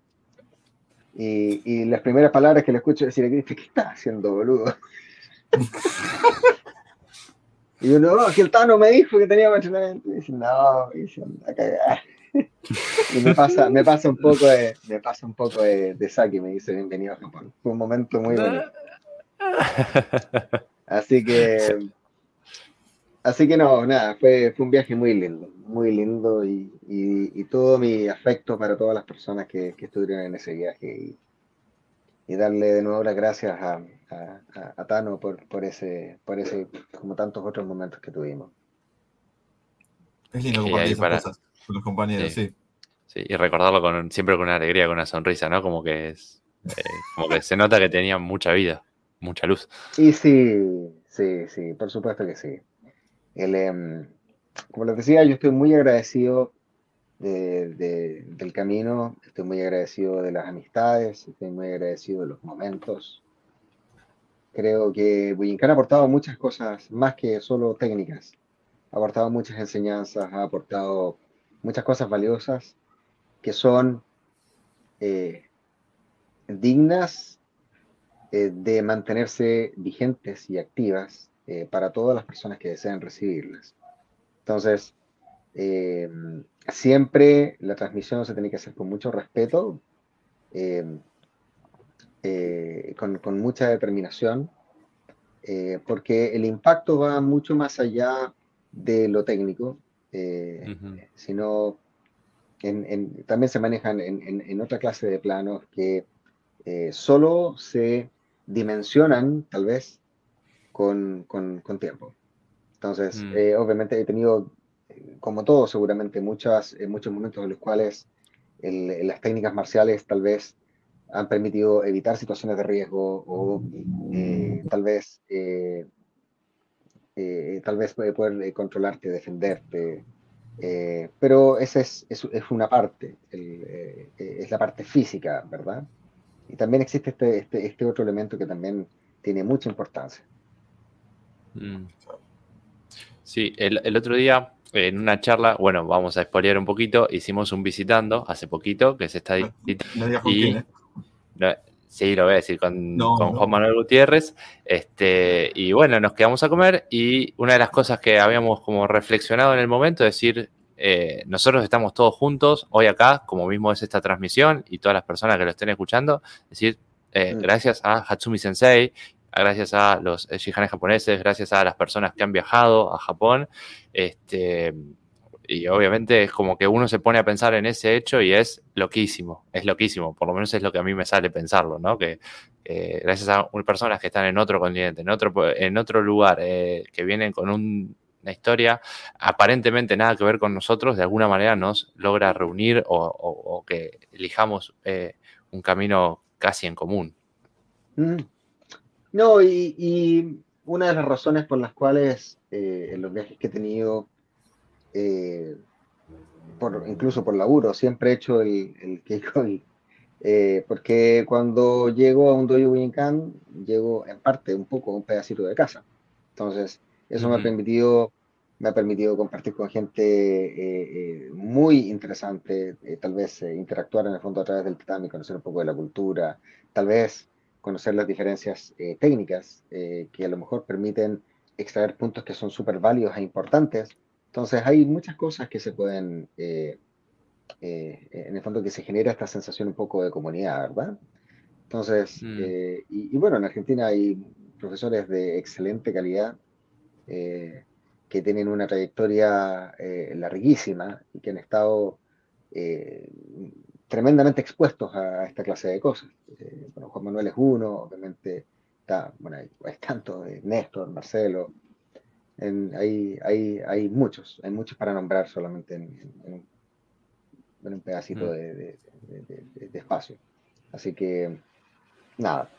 Y, las primeras palabras que le escucho decir a Cristian, ¿qué está haciendo, boludo? y yo, no, que el Tano me dijo que tenía entrenamiento. Y dice, no, y dice, a cagar. Y me pasa, me pasa un poco de, me pasa un poco de, de saque, me dice, bienvenido a Japón. Fue un momento muy bonito. Así que, así que no, nada, fue, fue un viaje muy lindo, muy lindo y, y, todo mi afecto para todas las personas que, que estuvieron en ese viaje y, y, darle de nuevo las gracias a, a, Tano por, por, ese, por ese, como tantos otros momentos que tuvimos. Es lindo compartir esas cosas con los compañeros, sí. sí. y recordarlo con, siempre con una alegría, con una sonrisa, ¿no? Como que es, eh, como que se nota que tenía mucha vida, mucha luz. Y sí, sí, sí, por supuesto que sí. El, em, como les decía, yo estoy muy agradecido del camino, estoy muy agradecido de las amistades, estoy muy agradecido de los momentos. Creo que Bujinkan ha aportado muchas cosas más que solo técnicas. Ha aportado muchas enseñanzas, ha aportado muchas cosas valiosas que son eh, dignas eh, de mantenerse vigentes y activas eh, para todas las personas que desean recibirlas. Entonces, siempre la transmisión se tiene que hacer con mucho respeto, con, con, mucha determinación, porque el impacto va mucho más allá de lo técnico, sino también se manejan en, otra clase de planos que eh, solo se dimensionan, tal vez, con, tiempo. Entonces, mm. eh, obviamente he tenido, como todo, seguramente, muchas, muchos momentos en los cuales las técnicas marciales tal vez han permitido evitar situaciones de riesgo o eh, tal vez tal vez poder controlarte, defenderte, eh, pero esa es, es, una parte, eh, es la parte física, ¿verdad? Y también existe este, este, este, otro elemento que también tiene mucha importancia. Mm. Sí, el, el, otro día en una charla, bueno, vamos a spoilear un poquito, hicimos un visitando hace poquito, que se está... No, y, Sí, lo voy a decir con, Juan Manuel Gutiérrez. Este, y bueno, nos quedamos a comer y una de las cosas que habíamos como reflexionado en el momento es decir, eh, nosotros estamos todos juntos hoy acá, como mismo es esta transmisión y todas las personas que lo estén escuchando, es decir, eh, mm. gracias a Hatsumi Sensei, gracias a los shihanes japoneses, gracias a las personas que han viajado a Japón, este, y obviamente es como que uno se pone a pensar en ese hecho y es loquísimo, es loquísimo, por lo menos es lo que a mí me sale pensarlo, ¿no? Que gracias a personas que están en otro continente, en otro, en otro lugar, eh, que vienen con una historia aparentemente nada que ver con nosotros, de alguna manera nos logra reunir o, que elijamos eh, un camino casi en común. Mm. No, y, una de las razones por las cuales eh, en los viajes que he tenido eh, por, incluso por laburo, siempre he hecho el, el eh, porque cuando llego a un dojo llego en parte un poco un pedacito de casa. Entonces, eso me ha permitido me ha permitido compartir con gente eh, muy interesante, tal vez interactuar en el fondo a través del tatami, conocer un poco de la cultura, tal vez conocer las diferencias técnicas que a lo mejor permiten extraer puntos que son súper válidos e importantes entonces hay muchas cosas que se pueden, eh, eh, en el fondo que se genera esta sensación un poco de comunidad, ¿verdad? Entonces, mm. eh, y, bueno, en Argentina hay profesores de excelente calidad que tienen una trayectoria larguísima y que han estado tremendamente expuestos a esta clase de cosas. bueno, Juan Manuel es uno, obviamente está, bueno, hay, hay tantos, Néstor, Marcelo, hay, hay, hay, muchos, hay muchos para nombrar solamente en, un pedacito mm. de, espacio. Así que, nada.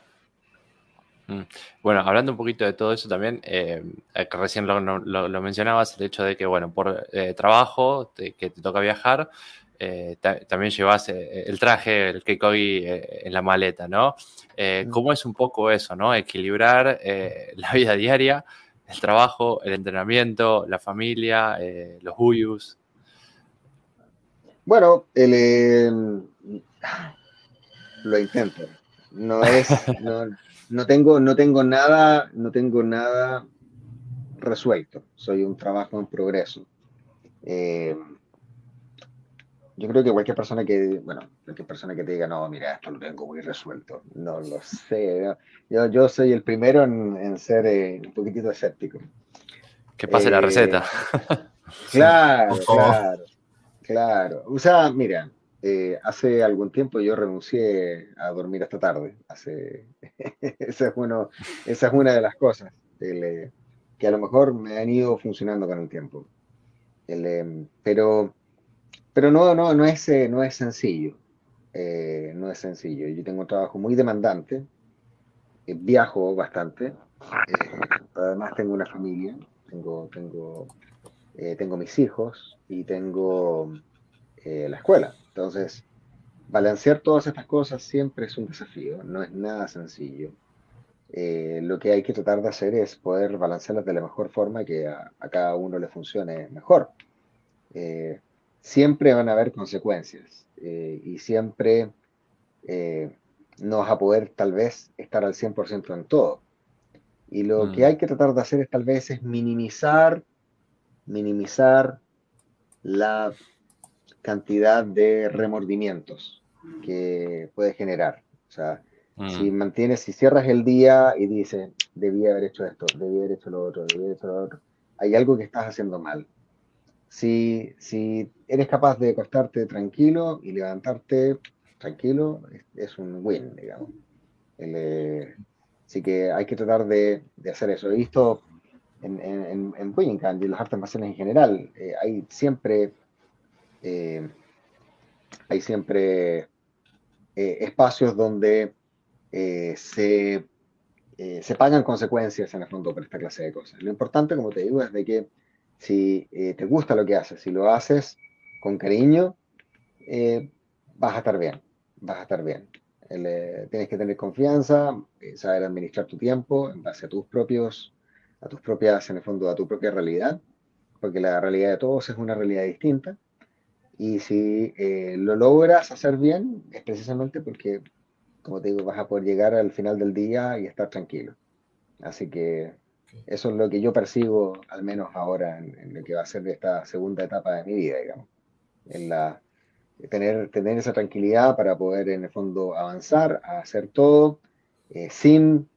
Mm. Bueno, hablando un poquito de todo eso también, eh, que recién lo, mencionabas, el hecho de que, bueno, por eh, trabajo, que te toca viajar, eh, también llevas el traje, el keikogi en la maleta, ¿no? Mm. ¿Cómo es un poco eso, ¿no? Equilibrar la vida diaria el trabajo, el entrenamiento, la familia, eh, los huyus? Bueno, el, lo intento. No es, no, tengo, no tengo nada, no tengo nada resuelto. Soy un trabajo en progreso. Eh, yo creo que cualquier persona que, bueno, cualquier persona que te diga, no, mira, esto lo tengo muy resuelto, no lo sé. Yo, yo soy el primero en, ser eh, un poquitito escéptico. Que pase la receta. Claro, claro, claro. O sea, mira, eh, hace algún tiempo yo renuncié a dormir esta tarde. Hace, esa, es uno, esa es una de las cosas eh, que a lo mejor me han ido funcionando con el tiempo. pero pero no, no, no, es, eh, no es sencillo. Eh, no es sencillo. Yo tengo un trabajo muy demandante. Eh, viajo bastante. además tengo una familia. Tengo, tengo, tengo mis hijos y tengo la escuela. Entonces, balancear todas estas cosas siempre es un desafío. No es nada sencillo. lo que hay que tratar de hacer es poder balancearlas de la mejor forma que a cada uno le funcione mejor siempre van a haber consecuencias eh, y siempre eh, no vas a poder tal vez estar al 100% en todo. Y lo que mm. hay que tratar de hacer es tal vez es minimizar, minimizar la cantidad de remordimientos que puede generar. O sea, si mm. mantienes, si cierras el día y dices, debía haber hecho esto, debía haber hecho lo otro, debía haber hecho lo otro, hay algo que estás haciendo mal. Si, si eres capaz de acostarte tranquilo y levantarte tranquilo, es, un win, digamos. Eh, así que hay que tratar de, de hacer eso. He visto en, en, en y en las artes marciales en general, eh, hay siempre, eh, hay siempre espacios donde se, se pagan consecuencias en el fondo por esta clase de cosas. Lo importante, como te digo, es de que si te gusta lo que haces, si lo haces con cariño, vas a estar bien vas a estar bien. Eh, tienes que tener confianza, eh, saber administrar tu tiempo en base a tus propios, a tus propias, en el fondo, a tu propia realidad, porque la realidad de todos es una realidad distinta. Y si eh, lo logras hacer bien, es precisamente porque, como te digo, vas a poder llegar al final del día y estar tranquilo. Así que eso es lo que yo percibo, al menos ahora, en, lo que va a ser esta segunda etapa de mi vida, digamos. En la, tener, tener esa tranquilidad para poder en el fondo avanzar, a hacer todo eh, sin,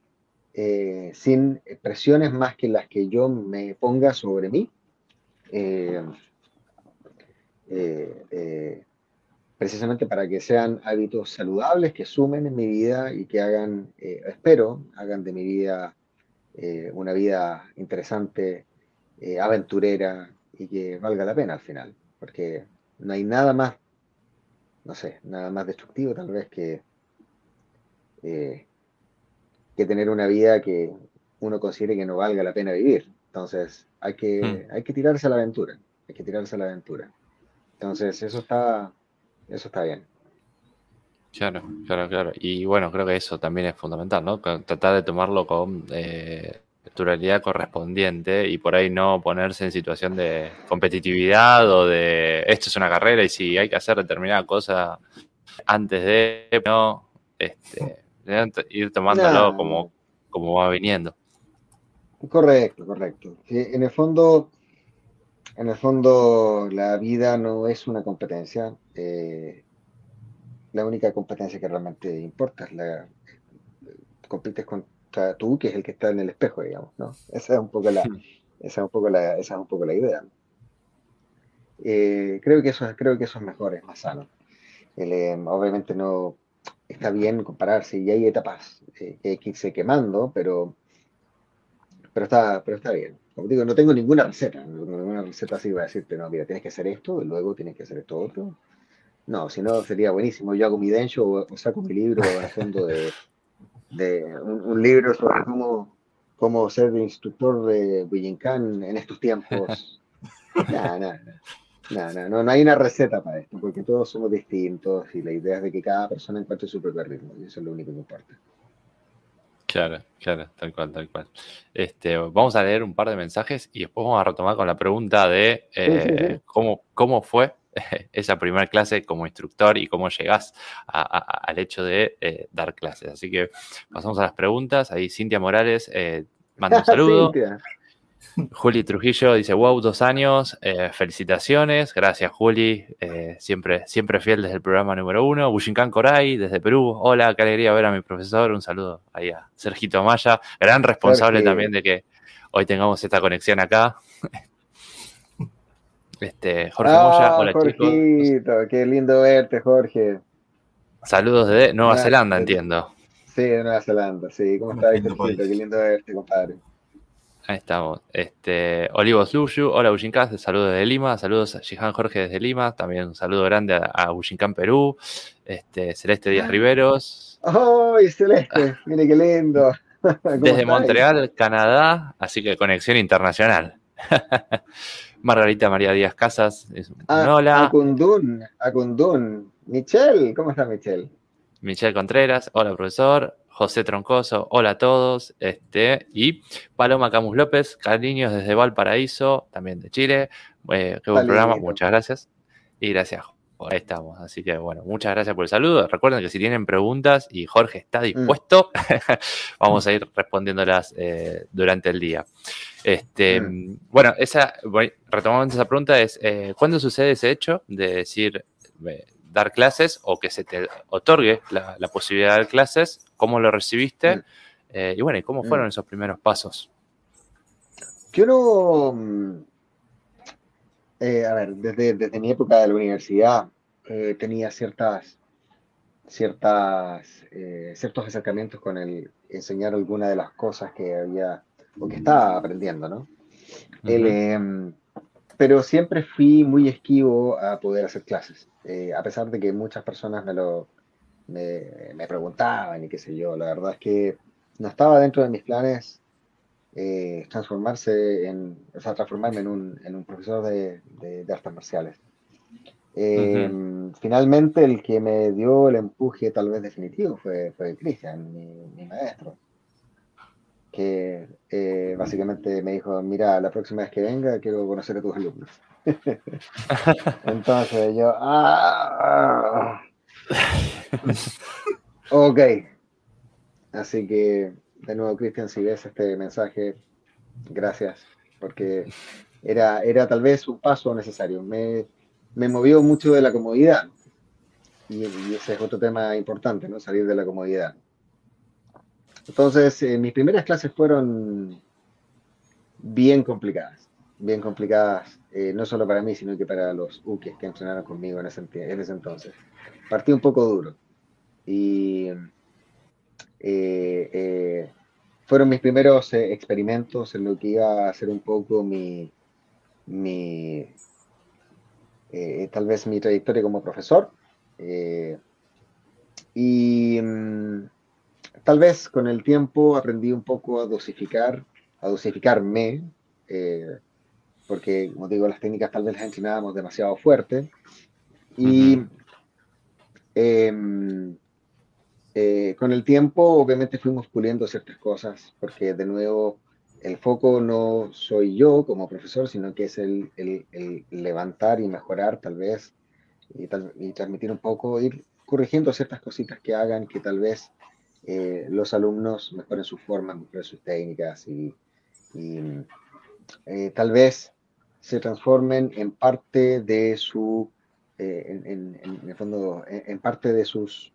eh, sin presiones más que las que yo me ponga sobre mí. Eh, precisamente para que sean hábitos saludables, que sumen en mi vida y que hagan, espero, hagan de mi vida una vida interesante, aventurera y que valga la pena al final, porque no hay nada más no sé, nada más destructivo tal vez que, eh, que tener una vida que uno considere que no valga la pena vivir. Entonces, hay que, hmm. hay que tirarse a la aventura, hay que tirarse a la aventura. Entonces, eso está, eso está bien. Claro, claro, claro. Y bueno, creo que eso también es fundamental, ¿no? Tratar de tomarlo con eh, naturalidad correspondiente y por ahí no ponerse en situación de competitividad o de esto es una carrera y si hay que hacer determinada cosa antes de no este, ir tomándolo como, como va viniendo. Correcto, correcto. En el fondo, en el fondo, la vida no es una competencia. Eh, la única competencia que realmente importa es la compites con sea, tú, que es el que está en el espejo, digamos, ¿no? Esa es un poco la, esa es un poco la, esa es un poco la idea. Eh, creo, que eso, creo que eso es mejor, es más sano. Eh, obviamente no está bien compararse y hay etapas eh, que hay que irse quemando, pero, pero, está, pero está bien. Como digo, no tengo ninguna receta, ninguna receta así va a decirte, no, mira, tienes que hacer esto y luego tienes que hacer esto otro. No, si no sería buenísimo. Yo hago mi dencho o, saco mi libro al fondo de, de un, libro sobre cómo, cómo ser instructor de Willingham en estos tiempos. no, no, no, hay una receta para esto, porque todos somos distintos y la idea es de que cada persona encuentre su propio ritmo, y eso es lo único que importa. Claro, claro, tal cual, tal cual. Este, vamos a leer un par de mensajes y después vamos a retomar con la pregunta de eh, Cómo, cómo fue esa primera clase como instructor y cómo llegás al hecho de eh, dar clases. Así que pasamos a las preguntas. Ahí Cintia Morales eh, manda un saludo. Juli Trujillo dice, wow, dos años, eh, felicitaciones, gracias Juli, siempre, siempre fiel desde el programa número uno. Bushinkan Coray, desde Perú, hola, qué alegría ver a mi profesor, un saludo ahí a Sergito Amaya, gran responsable también de que hoy tengamos esta conexión acá. Este, Jorge ah, hola chicos. Qué lindo verte, Jorge. Saludos de Nueva Zelanda, entiendo. Sí, de Nueva Zelanda, sí. ¿Cómo estás, Qué lindo verte, compadre. Ahí estamos. Este, Olivos Luyu, hola Bushinkan, saludos desde Lima, saludos a Jihan Jorge desde Lima, también un saludo grande a, a Perú, este, Celeste Díaz ah. Riveros. ¡Ay, Celeste! Mire qué lindo. Desde Montreal, Canadá, así que conexión internacional. Margarita María Díaz Casas. Ah, hola. Acundún, Acundún. Michelle, ¿cómo está Michelle? Michelle Contreras, hola profesor. José Troncoso, hola a todos. Este, y Paloma Camus López, cariños desde Valparaíso, también de Chile. Eh, qué buen programa, muchas gracias. Y gracias, Ahí estamos. Así que bueno, muchas gracias por el saludo. Recuerden que si tienen preguntas y Jorge está mm. dispuesto, vamos a ir respondiéndolas eh, durante el día. Este, mm. Bueno, esa, retomando esa pregunta, es eh, ¿cuándo sucede ese hecho de decir eh, dar clases o que se te otorgue la, posibilidad de dar clases? ¿Cómo lo recibiste? Mm. y bueno, ¿y cómo fueron esos primeros pasos? No, eh, a ver, desde, desde, mi época de la universidad eh, tenía ciertas, ciertas, eh, ciertos acercamientos con el enseñar alguna de las cosas que había o que estaba aprendiendo, ¿no? Em, pero siempre fui muy esquivo a poder hacer clases, a pesar de que muchas personas me lo me, me preguntaban y qué sé yo. La verdad es que no estaba dentro de mis planes eh, transformarse en, o sea, transformarme en un, en un profesor de, de, artes marciales. Eh, finalmente, el que me dio el empuje tal vez definitivo fue, fue Cristian, mi, maestro, que eh, básicamente me dijo, mira, la próxima vez que venga quiero conocer a tus alumnos. Entonces yo, ah, ok. Así que de nuevo, Cristian, si ves este mensaje, gracias, porque era, era tal vez un paso necesario. Me, me movió mucho de la comodidad. Y, ese es otro tema importante, ¿no? Salir de la comodidad. Entonces, eh, mis primeras clases fueron bien complicadas, bien complicadas, eh, no solo para mí, sino que para los UKIs que entrenaron conmigo en ese, en ese entonces. Partí un poco duro. Y eh, eh, fueron mis primeros eh, experimentos en lo que iba a ser un poco mi, mi tal vez mi trayectoria como profesor. y mm, tal vez con el tiempo aprendí un poco a dosificar, a dosificarme, porque como digo, las técnicas tal vez las entrenábamos demasiado fuerte. Y eh, con el tiempo, obviamente, fuimos puliendo ciertas cosas, porque de nuevo, el foco no soy yo como profesor, sino que es el, levantar y mejorar, tal vez, y, transmitir un poco, ir corrigiendo ciertas cositas que hagan que tal vez eh, los alumnos mejoren su forma, mejoren sus técnicas y, eh, tal vez se transformen en parte de su, en, el fondo, en, parte de sus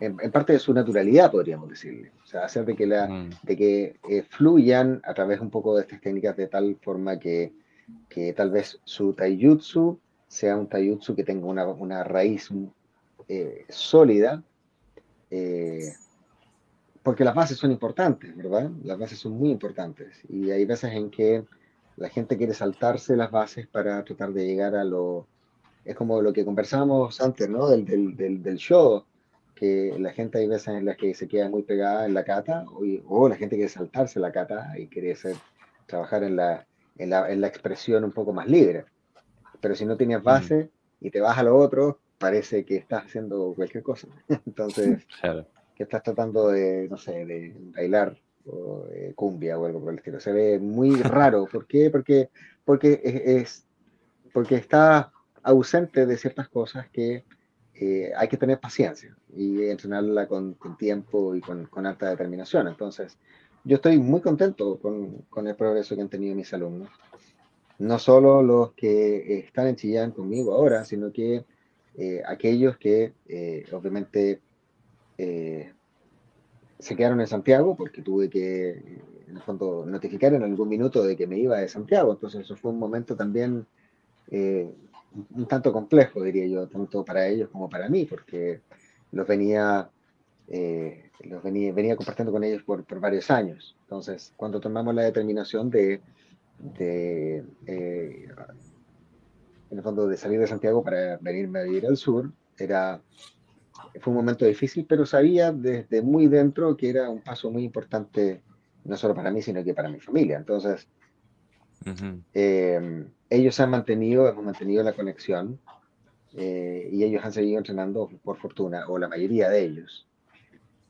en, parte de su naturalidad, podríamos decirle. O sea, hacer de que, la, mm. de que eh, fluyan a través un poco de estas técnicas de tal forma que, que tal vez su taijutsu sea un taijutsu que tenga una, una raíz eh, sólida, eh, porque las bases son importantes, ¿verdad? Las bases son muy importantes y hay veces en que la gente quiere saltarse las bases para tratar de llegar a lo... Es como lo que conversábamos antes, ¿no? Del, del, del, del show que la gente hay veces en las que se queda muy pegada en la cata, o, la gente quiere saltarse la cata y quiere ser, trabajar en la, en, la, en la expresión un poco más libre. Pero si no tienes base y te vas a lo otro, parece que estás haciendo cualquier cosa. Entonces, que estás tratando de, no sé, de bailar o cumbia o algo por el estilo. Se ve muy raro. ¿Por qué? Porque, porque, es, porque está ausente de ciertas cosas que eh, hay que tener paciencia y entrenarla con, tiempo y con, alta determinación. Entonces, yo estoy muy contento con, el progreso que han tenido mis alumnos. No solo los que están en Chillán conmigo ahora, sino que eh, aquellos que eh, obviamente se quedaron en Santiago porque tuve que, en el fondo, notificar en algún minuto de que me iba de Santiago. Entonces, eso fue un momento también un tanto complejo, diría yo, tanto para ellos como para mí, porque los venía, eh, los venía, venía compartiendo con ellos por, por, varios años. Entonces, cuando tomamos la determinación de, de eh, en el fondo, de salir de Santiago para venirme a vivir al sur, era, fue un momento difícil, pero sabía desde muy dentro que era un paso muy importante, no solo para mí, sino que para mi familia. Entonces, ellos han mantenido, hemos mantenido la conexión eh, y ellos han seguido entrenando por fortuna, o la mayoría de ellos.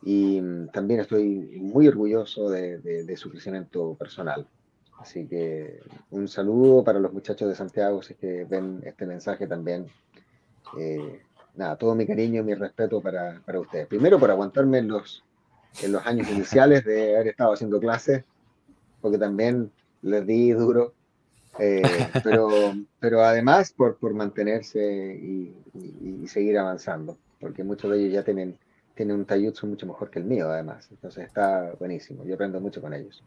Y mm, también estoy muy orgulloso de, su crecimiento personal. Así que un saludo para los muchachos de Santiago, si es que ven este mensaje también. Eh, nada, todo mi cariño y mi respeto para, para, ustedes. Primero por aguantarme en los, en los años iniciales de haber estado haciendo clases, porque también les di duro, eh, pero, pero además por, por mantenerse y, y, seguir avanzando, porque muchos de ellos ya tienen, tienen un taijutsu mucho mejor que el mío, además. Entonces está buenísimo, yo aprendo mucho con ellos.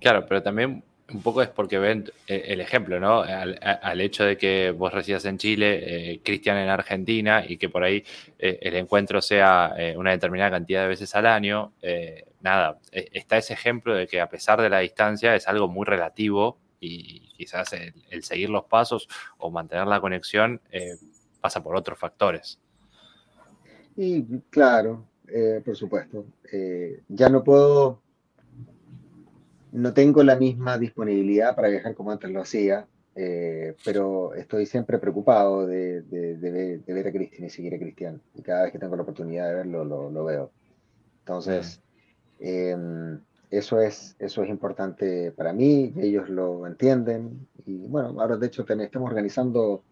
Claro, pero también un poco es porque ven eh, el ejemplo, ¿no? Al, hecho de que vos residas en Chile, eh, Cristian en Argentina y que por ahí eh, el encuentro sea una determinada cantidad de veces al año, nada, está ese ejemplo de que a pesar de la distancia es algo muy relativo y quizás el, seguir los pasos o mantener la conexión pasa por otros factores. Y claro, por supuesto, ya no puedo no tengo la misma disponibilidad para viajar como antes lo hacía, eh, pero estoy siempre preocupado de, ver, a Cristian y seguir a Cristian. Y cada vez que tengo la oportunidad de verlo, lo, veo. Entonces, em, eso, es, eso es importante para mí, ellos lo entienden. Y bueno, ahora de hecho estamos organizando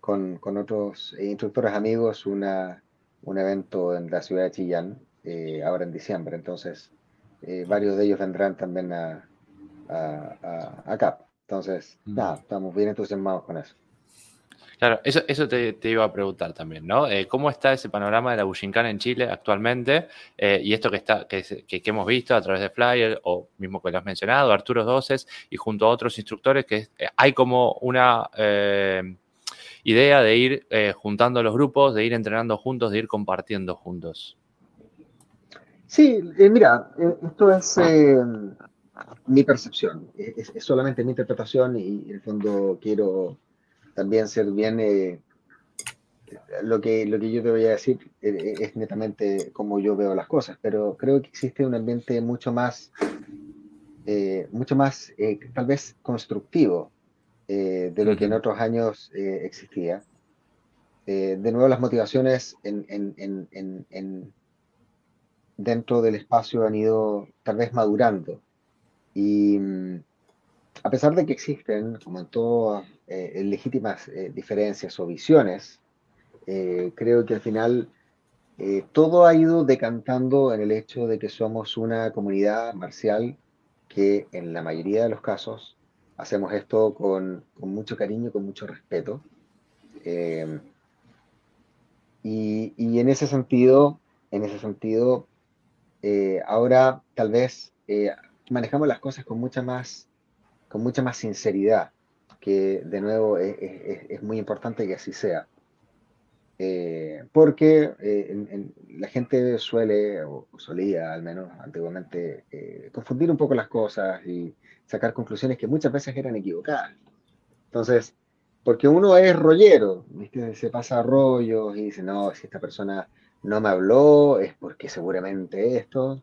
con, otros instructores amigos una, un evento en la ciudad de Chillán, eh, ahora en diciembre. Entonces, eh, varios de ellos vendrán también a, acá. Entonces, mm. nada, estamos bien entusiasmados con eso. Claro, eso, eso te, iba a preguntar también, ¿no? Eh, ¿Cómo está ese panorama de la Bushinkan en Chile actualmente? Eh, y esto que, está, que, hemos visto a través de Flyer, o mismo que lo has mencionado, Arturo Doces, y junto a otros instructores, que hay como una idea de ir juntando los grupos, de ir entrenando juntos, de ir compartiendo juntos. Sí, eh, mira, eh, esto es eh, mi percepción, es, solamente mi interpretación y en el fondo quiero también ser bien, lo, que, lo que yo te voy a decir es netamente como yo veo las cosas, pero creo que existe un ambiente mucho más, mucho más tal vez constructivo de lo que en otros años existía. de nuevo, las motivaciones en, en dentro del espacio han ido tal vez madurando. Y mm, a pesar de que existen, como en todas eh, legítimas eh, diferencias o visiones, eh, creo que al final todo ha ido decantando en el hecho de que somos una comunidad marcial que en la mayoría de los casos hacemos esto con, con mucho cariño, con mucho respeto. Y, y, en ese sentido, en ese sentido, eh, ahora tal vez eh, manejamos las cosas con mucha más, con mucha más sinceridad, que de nuevo es, muy importante que así sea. Eh, porque la gente suele, o solía al menos antiguamente, confundir un poco las cosas y sacar conclusiones que muchas veces eran equivocadas. Entonces, porque uno es rollero, se pasa rollos y dice, no, si esta persona no me habló, es porque seguramente esto,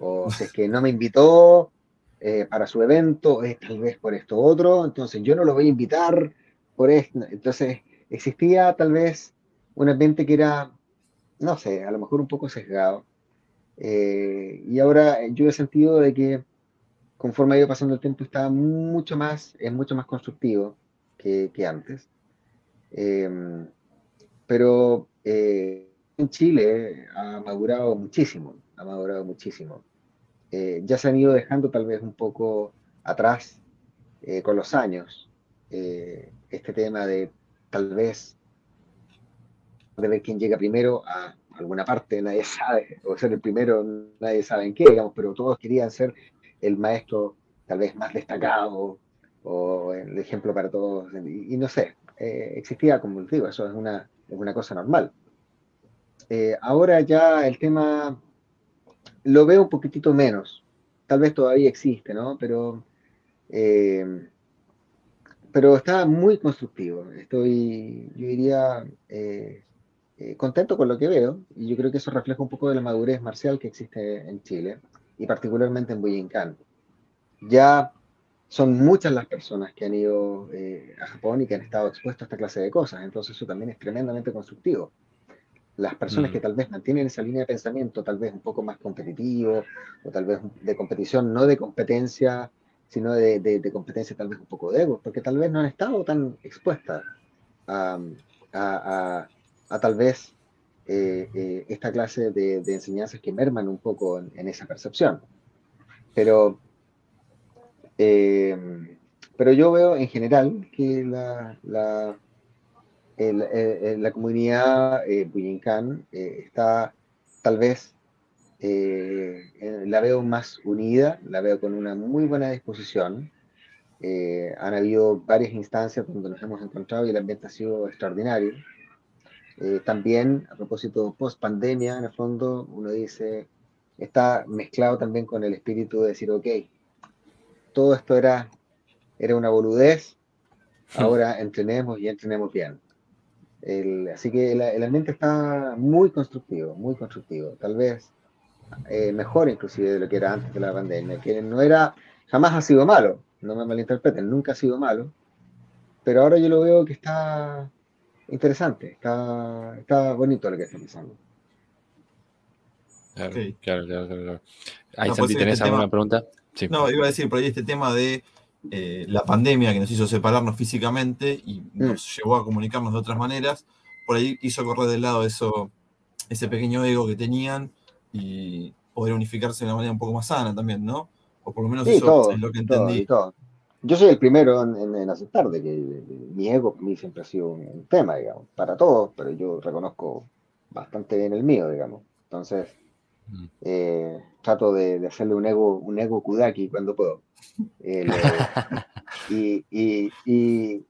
o si es que no me invitó eh, para su evento, es tal vez por esto otro, entonces yo no lo voy a invitar por esto. Entonces existía tal vez un ambiente que era, no sé, a lo mejor un poco sesgado. Eh, y ahora yo he sentido de que conforme ha ido pasando el tiempo está mucho más, es mucho más constructivo que, antes. Em, pero eh, Chile ha madurado muchísimo, ha madurado muchísimo. Eh, ya se han ido dejando tal vez un poco atrás eh, con los años eh, este tema de tal vez de ver quién llega primero a alguna parte, nadie sabe, o ser el primero, nadie sabe en qué, digamos, pero todos querían ser el maestro tal vez más destacado o el ejemplo para todos, y, no sé, existía, como digo, eso es una, es una cosa normal. Eh, ahora ya el tema lo veo un poquitito menos. Tal vez todavía existe, ¿no? Pero, eh, pero está muy constructivo. Estoy, yo diría, eh, contento con lo que veo y yo creo que eso refleja un poco de la madurez marcial que existe en Chile y particularmente en Bujinkan. Ya son muchas las personas que han ido a Japón y que han estado expuestos a esta clase de cosas, entonces eso también es tremendamente constructivo las personas que mm. tal vez mantienen esa línea de pensamiento, tal vez un poco más competitivo, o tal vez de competición, no de competencia sino de, competencia tal vez un poco de ego, porque tal vez no han estado tan expuestas a, tal vez eh, eh, esta clase de, enseñanzas que merman un poco en, esa percepción. Pero, eh, pero yo veo en general que la, la, la comunidad eh, está tal vez la veo más unida, la veo con una muy buena disposición. han habido varias instancias donde nos hemos encontrado y el ambiente ha sido extraordinario. Eh, también, a propósito, post pandemia, en el fondo, uno dice, está mezclado también con el espíritu de decir, ok, todo esto era, era una boludez, ahora entrenemos y entrenemos bien. Así que el, ambiente está muy constructivo, muy constructivo. Tal vez eh, mejor inclusive de lo que era antes de la pandemia, que no era, jamás ha sido malo, no me malinterpreten, nunca ha sido malo, pero ahora yo lo veo que está interesante, está, está bonito lo que está pasando. Claro, claro, claro, claro. Ahí, no, Santi, ¿tenés este alguna pregunta? No, iba a decir por ahí este tema de eh, la pandemia que nos hizo separarnos físicamente y mm. nos llevó a comunicarnos de otras maneras, por ahí hizo correr de lado eso, ese pequeño ego que tenían y poder unificarse de una manera un poco más sana también, ¿no? O por lo menos eso es lo que entendí. Yo soy el primero en, aceptar de que mi ego para mí siempre ha sido un, tema, digamos, para todos, pero yo reconozco bastante bien el mío, digamos. Entonces. Eh, trato de, hacerle un ego, un ego kudaki cuando puedo. Eh, y, y, y,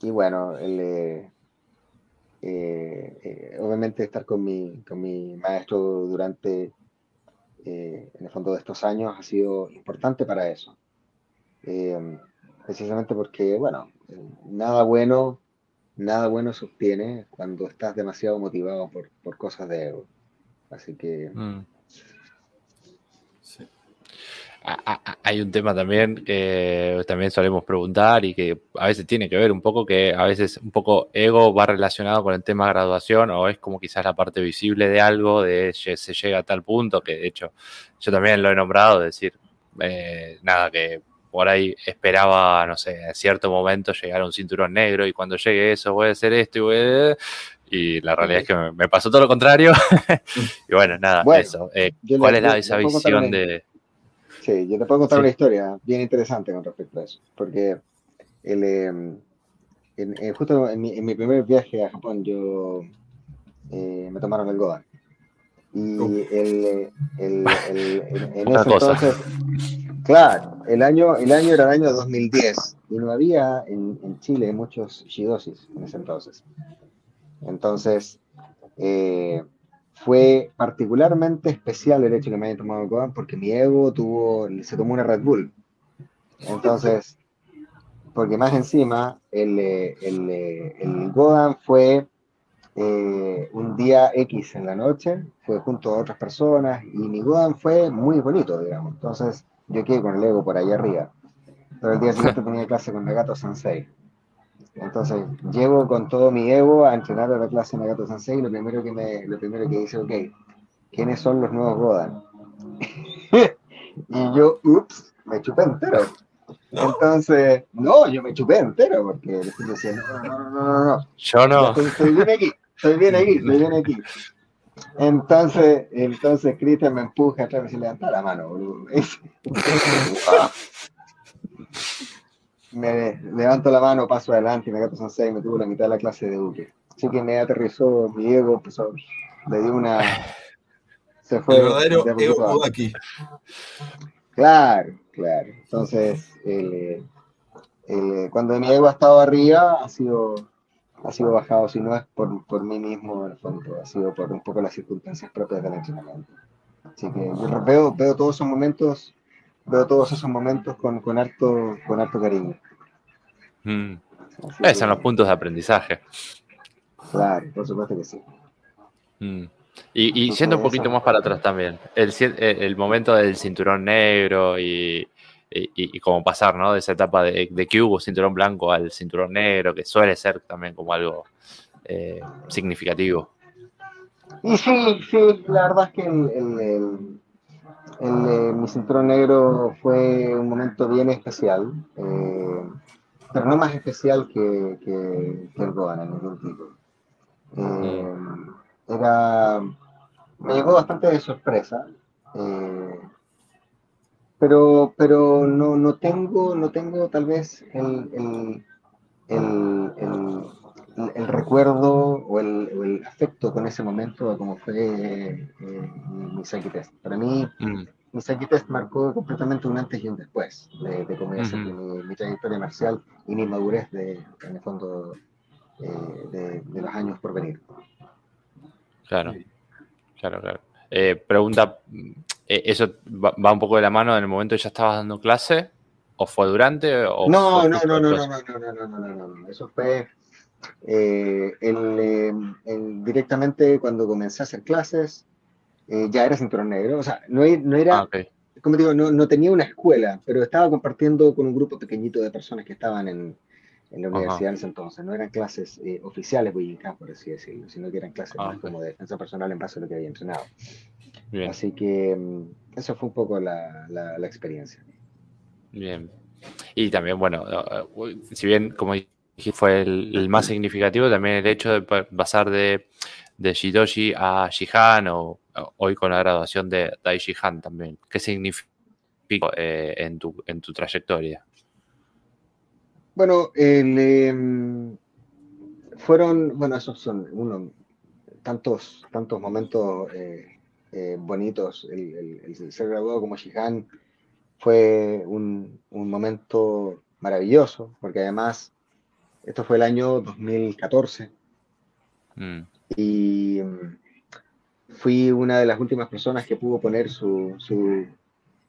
y, bueno, eh, obviamente estar con mi, con mi maestro durante, en el fondo de estos años, ha sido importante para eso. Eh, precisamente porque, bueno, nada bueno, nada bueno se obtiene cuando estás demasiado motivado por, por cosas de ego. Así que... Mm. Hay un tema también que también solemos preguntar y que a veces tiene que ver un poco que a veces un poco ego va relacionado con el tema graduación o es como quizás la parte visible de algo, de se llega a tal punto que de hecho yo también lo he nombrado, decir, eh, nada, que por ahí esperaba, no sé, en cierto momento llegar a un cinturón negro y cuando llegue eso voy a hacer esto y voy a... Y la realidad es que me, pasó todo lo contrario. y bueno, nada, eso. Eh, ¿Cuál es la, esa visión de...? Sí, yo te puedo contar una historia bien interesante con respecto a eso. Porque el, em, en, justo en mi, primer viaje a Japón yo eh, me tomaron el Godan. Y el, el, en ese entonces, claro, el año, el año era el año 2010 y no había en, Chile muchos shidosis en ese entonces. Entonces, eh, fue particularmente especial el hecho que me hayan tomado el Godan porque mi ego tuvo, se tomó una Red Bull. Entonces, porque más encima, el, el, el Godan fue eh, un día X en la noche, fue junto a otras personas y mi Godan fue muy bonito, digamos. Entonces, yo quedé con el ego por ahí arriba. Pero el día siguiente tenía clase con Nagato Sensei. Entonces, llego con todo mi ego a entrenar a la clase Nagato Sensei y lo primero que, me, lo primero que dice, ok, ¿quiénes son los nuevos Godan? y yo, ups, me chupé entero. Entonces, no, yo me chupé entero porque le decía, no, no, no, no, no, Yo no. Estoy, bien aquí, estoy bien aquí, estoy bien aquí. Entonces, entonces Cristian me empuja atrás y se levanta la mano, boludo. me levanto la mano, paso adelante y me gato Sensei y me tuvo la mitad de la clase de Duque. Así que me aterrizó mi ego, empezó, le di una. Se fue. El verdadero ego aquí. Claro, claro. Entonces, el, el, cuando mi ego ha estado arriba, ha sido ha sido bajado, si no es por, por mí mismo, en el fondo, ha sido por un poco las circunstancias propias del entrenamiento. Así que yo veo, veo todos esos momentos, veo todos esos momentos con, con harto, con harto cariño. Mm. Esos son los puntos de aprendizaje. Claro, por supuesto que sí. Mm. Y, y yendo un poquito más para atrás también, el, el momento del cinturón negro y, y, como pasar, ¿no? De esa etapa de, de, que hubo cinturón blanco al cinturón negro, que suele ser también como algo eh, significativo. Y sí, sí, la verdad es que el, el, mi cinturón negro fue un momento bien especial, pero no más especial que, que, el Goan en ningún tipo. era, me llegó bastante de sorpresa, pero, pero no, no, tengo, no tengo tal vez el, el, el, recuerdo o, el, afecto con ese momento como fue eh, mi Test. Para mí, mm. mi Test marcó completamente un antes y un después de, de mi, trayectoria marcial y mi madurez de, en el fondo eh, de, de, los años por venir. Claro, claro, claro. Eh, pregunta, eh, ¿eso va, un poco de la mano en el momento que ya estabas dando clase? ¿O fue durante? O no, no, no, no, no, no, no, no, no, no, no, Eso fue eh, directamente cuando comencé a hacer clases, ya era cinturón negro. O sea, no, no era, ah, como digo, no, no tenía una escuela, pero estaba compartiendo con un grupo pequeñito de personas que estaban en, en la universidad en ese entonces. No eran clases eh, oficiales por así decirlo, sino que eran clases ah, como de defensa personal en base a lo que había entrenado. Así que mm, eso fue un poco la, la, experiencia. Bien. Y también, bueno, si bien, como fue el, más significativo, también el hecho de pasar de, de Shidoshi a Shihan o, hoy con la graduación de Dai Shihan también. ¿Qué significa eh, en, tu, en tu trayectoria? Bueno, em, fueron, bueno, esos son uno, tantos, tantos momentos eh, eh, bonitos. El, ser graduado como Shihan fue un, momento maravilloso, porque además esto fue el año 2014 mm. y em, fui una de las últimas personas que pudo poner su, su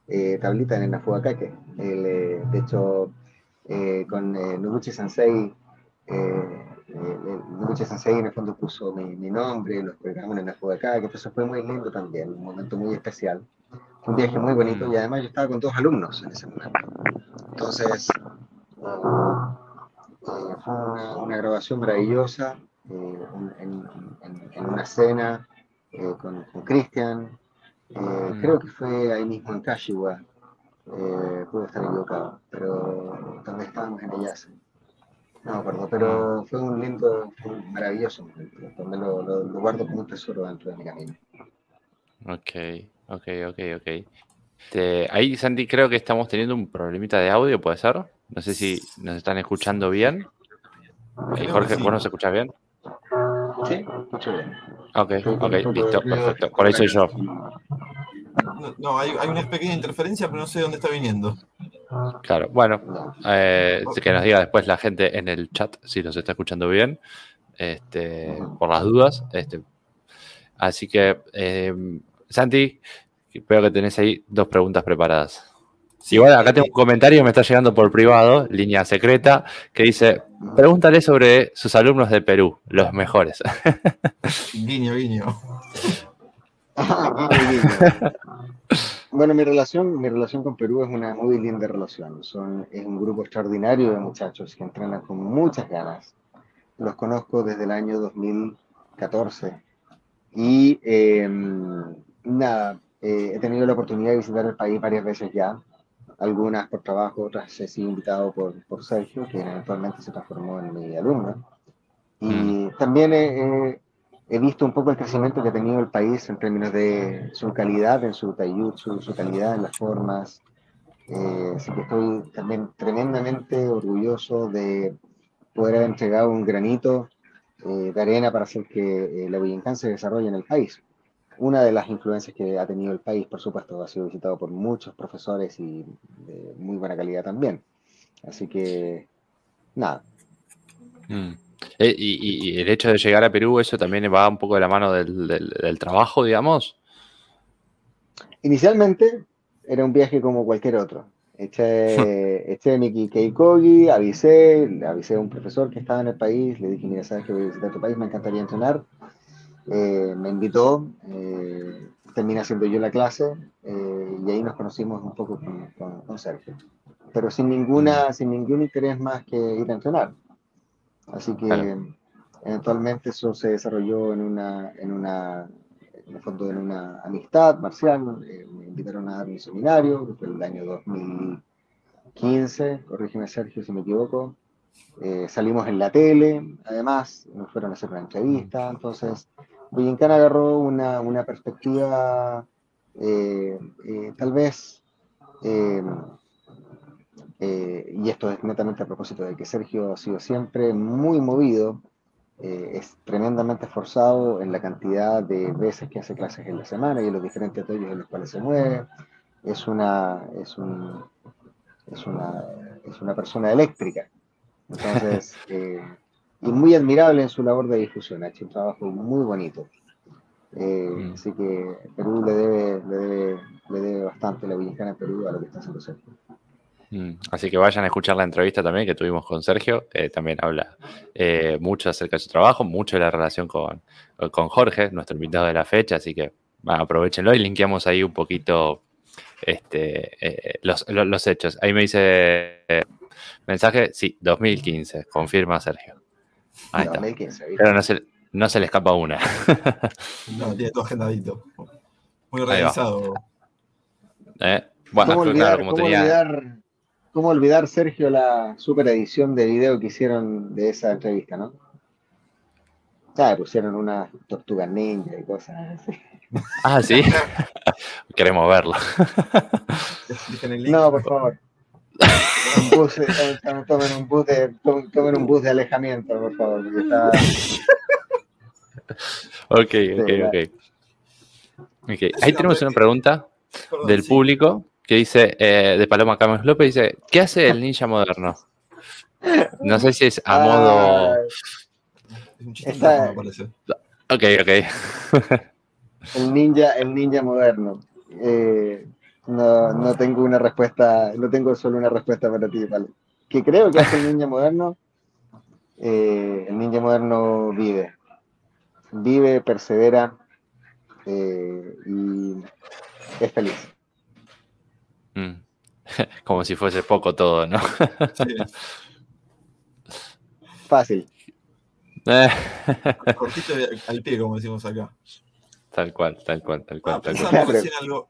eh, tablita en el Nafugakake. de hecho, eh, con eh, Noguchi Sensei. Eh, eh Noguchi Sensei en el fondo puso mi, mi nombre, los programas en la acá, que eso fue muy lindo también, un momento muy especial. un viaje muy bonito y además yo estaba con dos alumnos en ese momento. Entonces, fue una, grabación maravillosa en, en, una cena con Cristian. creo que fue ahí mismo en Kashiwa, eh, puedo estar equivocado, pero también estábamos en ella No me acuerdo, pero fue un lindo, fue un maravilloso momento. También lo, lo, guardo como un tesoro dentro de mi camino. Ok, ok, ok, ok. ahí, Sandy, creo que estamos teniendo un problemita de audio, ¿puede ser? No sé si nos están escuchando bien. Eh, Jorge, ¿vos nos escuchás bien? Sí, escucho bien. Ok, ok, listo, perfecto. Por ahí soy yo. No, hay, una pequeña interferencia, pero no sé dónde está viniendo. Claro, bueno, eh, que nos diga después la gente en el chat si nos está escuchando bien, este, por las dudas. Este. Así que, eh, Santi, veo que tenés ahí dos preguntas preparadas. Igual acá tengo un comentario que me está llegando por privado, línea secreta, que dice, pregúntale sobre sus alumnos de Perú, los mejores. Guiño, guiño. bueno, mi relación, mi relación con Perú es una muy linda relación. Son, es un grupo extraordinario de muchachos que entrenan con muchas ganas. Los conozco desde el año 2014. Y em, nada, eh, he tenido la oportunidad de visitar el país varias veces ya. Algunas por trabajo, otras he sido invitado por, por Sergio, que eventualmente se transformó en mi alumno. Y mm. también he, he visto un poco el crecimiento que ha tenido el país en términos de su calidad en su taiyutsu, su calidad en las formas. Eh, así que estoy también tremendamente orgulloso de poder haber entregado un granito eh, de arena para hacer que eh, la Willingham se desarrolle en el país. Una de las influencias que ha tenido el país, por supuesto, ha sido visitado por muchos profesores y de muy buena calidad también. Así que, nada. Mm. Eh, y, el hecho de llegar a Perú, eso también va un poco de la mano del, trabajo, digamos. Inicialmente era un viaje como cualquier otro. Eché, eché mi Keikogi, avisé, avisé a un profesor que estaba en el país, le dije, mira, sabes que voy a visitar tu país, me encantaría entrenar. Eh, me invitó, eh, terminé haciendo yo la clase y ahí nos conocimos un poco con, Sergio. Pero sin, ninguna, mm. sin ningún interés más que ir a entrenar. Así que eventualmente eso se desarrolló en una, en una, en el fondo en una amistad marcial, eh, invitaron a dar un seminario, que fue el año 2015, corrígeme Sergio si me equivoco. Eh, salimos en la tele, además, nos fueron a hacer una entrevista, entonces Boyincana agarró una, una perspectiva eh, eh, tal vez, y esto es netamente a propósito de que Sergio ha sido siempre muy movido, es tremendamente esforzado en la cantidad de veces que hace clases en la semana y en los diferentes apoyos en los cuales se mueve, es una, es un, es una, es una persona eléctrica, entonces, eh, y muy admirable en su labor de difusión, ha hecho un trabajo muy bonito. Eh, mm. Así que Perú le debe, le debe, le debe bastante la Villincana en Perú a lo que está haciendo Sergio. Mm. Así que vayan a escuchar la entrevista también que tuvimos con Sergio. Eh, también habla mucho acerca de su trabajo, mucho de la relación con, con Jorge, nuestro invitado de la fecha. Así que aprovechenlo y linkeamos ahí un poquito este, los, los, hechos. Ahí me dice Mensaje, sí, 2015, confirma Sergio. Ahí 2015, está. Pero no se, no se le escapa una. no, tiene todo agendadito. Muy organizado. Eh, bueno, ¿Cómo, olvidar, como ¿cómo, olvidar, ¿Cómo olvidar, Sergio, la super edición de video que hicieron de esa entrevista, no? Ah, pusieron una tortuga ninja y cosas así. Ah, sí. Queremos verlo. no, por favor un bus, tomen, un bus de, tomen un bus de alejamiento, por favor. ok, ok, ok. okay. Ahí tenemos una pregunta del público que dice, eh, de Paloma Camus López, dice, ¿qué hace el ninja moderno? No sé si es a modo... Es un chiste me parece. Ok, ok. el ninja, el ninja moderno. Eh, no, no tengo una respuesta, no tengo solo una respuesta para ti, ¿vale? Que creo que hace el ninja moderno, eh, el ninja moderno vive. Vive, persevera eh, y es feliz. Mm. Como si fuese poco todo, ¿no? Fácil. Cortito al pie, como decimos acá. Tal cual, tal cual, tal cual. tal cual. algo.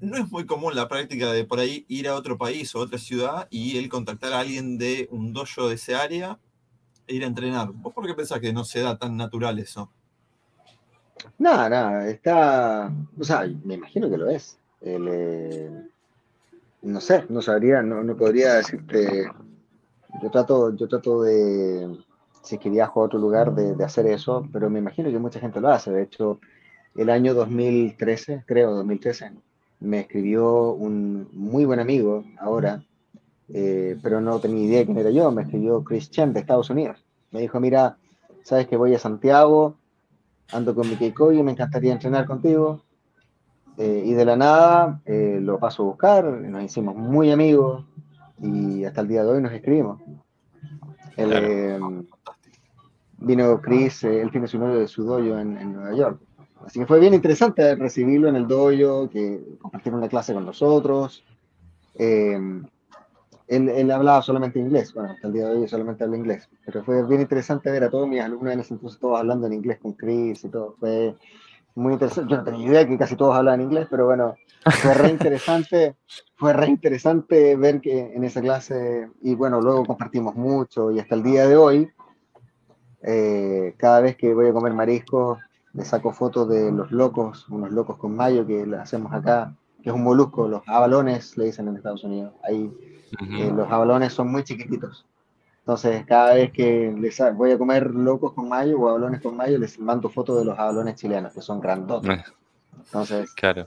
No es muy común la práctica de por ahí ir a otro país o otra ciudad y él contactar a alguien de un dojo de ese área e ir a entrenar. ¿Vos por qué pensás que no se da tan natural eso? Nada, nada, está. O sea, me imagino que lo es. Eh, no sé, no sabría, no, no podría decirte. Yo trato, yo trato de, si es que viajo a otro lugar, de, de hacer eso, pero me imagino que mucha gente lo hace. De hecho, el año 2013, creo, 2013, me escribió un muy buen amigo ahora, eh, pero no tenía idea quién era yo, me escribió Chris Chen de Estados Unidos. Me dijo, mira, sabes que voy a Santiago, ando con mi Keiko y me encantaría entrenar contigo. Eh, y de la nada eh, lo paso a buscar, nos hicimos muy amigos y hasta el día de hoy nos escribimos. vino Chris, él tiene su novio de su dojo en Nueva York. Así que fue bien interesante recibirlo en el dojo, que compartieron una clase con nosotros. Eh, él, hablaba solamente inglés, bueno, hasta el día de hoy solamente habla inglés, pero fue bien interesante ver a todos mis alumnos en ese entonces todos hablando en inglés con Chris y todo, fue muy interesante, yo no tenía idea que casi todos hablaban inglés, pero bueno, fue re interesante, fue re interesante ver que en esa clase, y bueno, luego compartimos mucho, y hasta el día de hoy, eh, cada vez que voy a comer mariscos, le saco fotos de los locos, unos locos con mayo que le hacemos acá, que es un molusco, los abalones le dicen en Estados Unidos. Ahí eh, los abalones son muy chiquititos. Entonces, cada vez que les voy a comer locos con mayo o abalones con mayo, les mando fotos de los abalones chilenos, que son grandotes. Entonces, claro.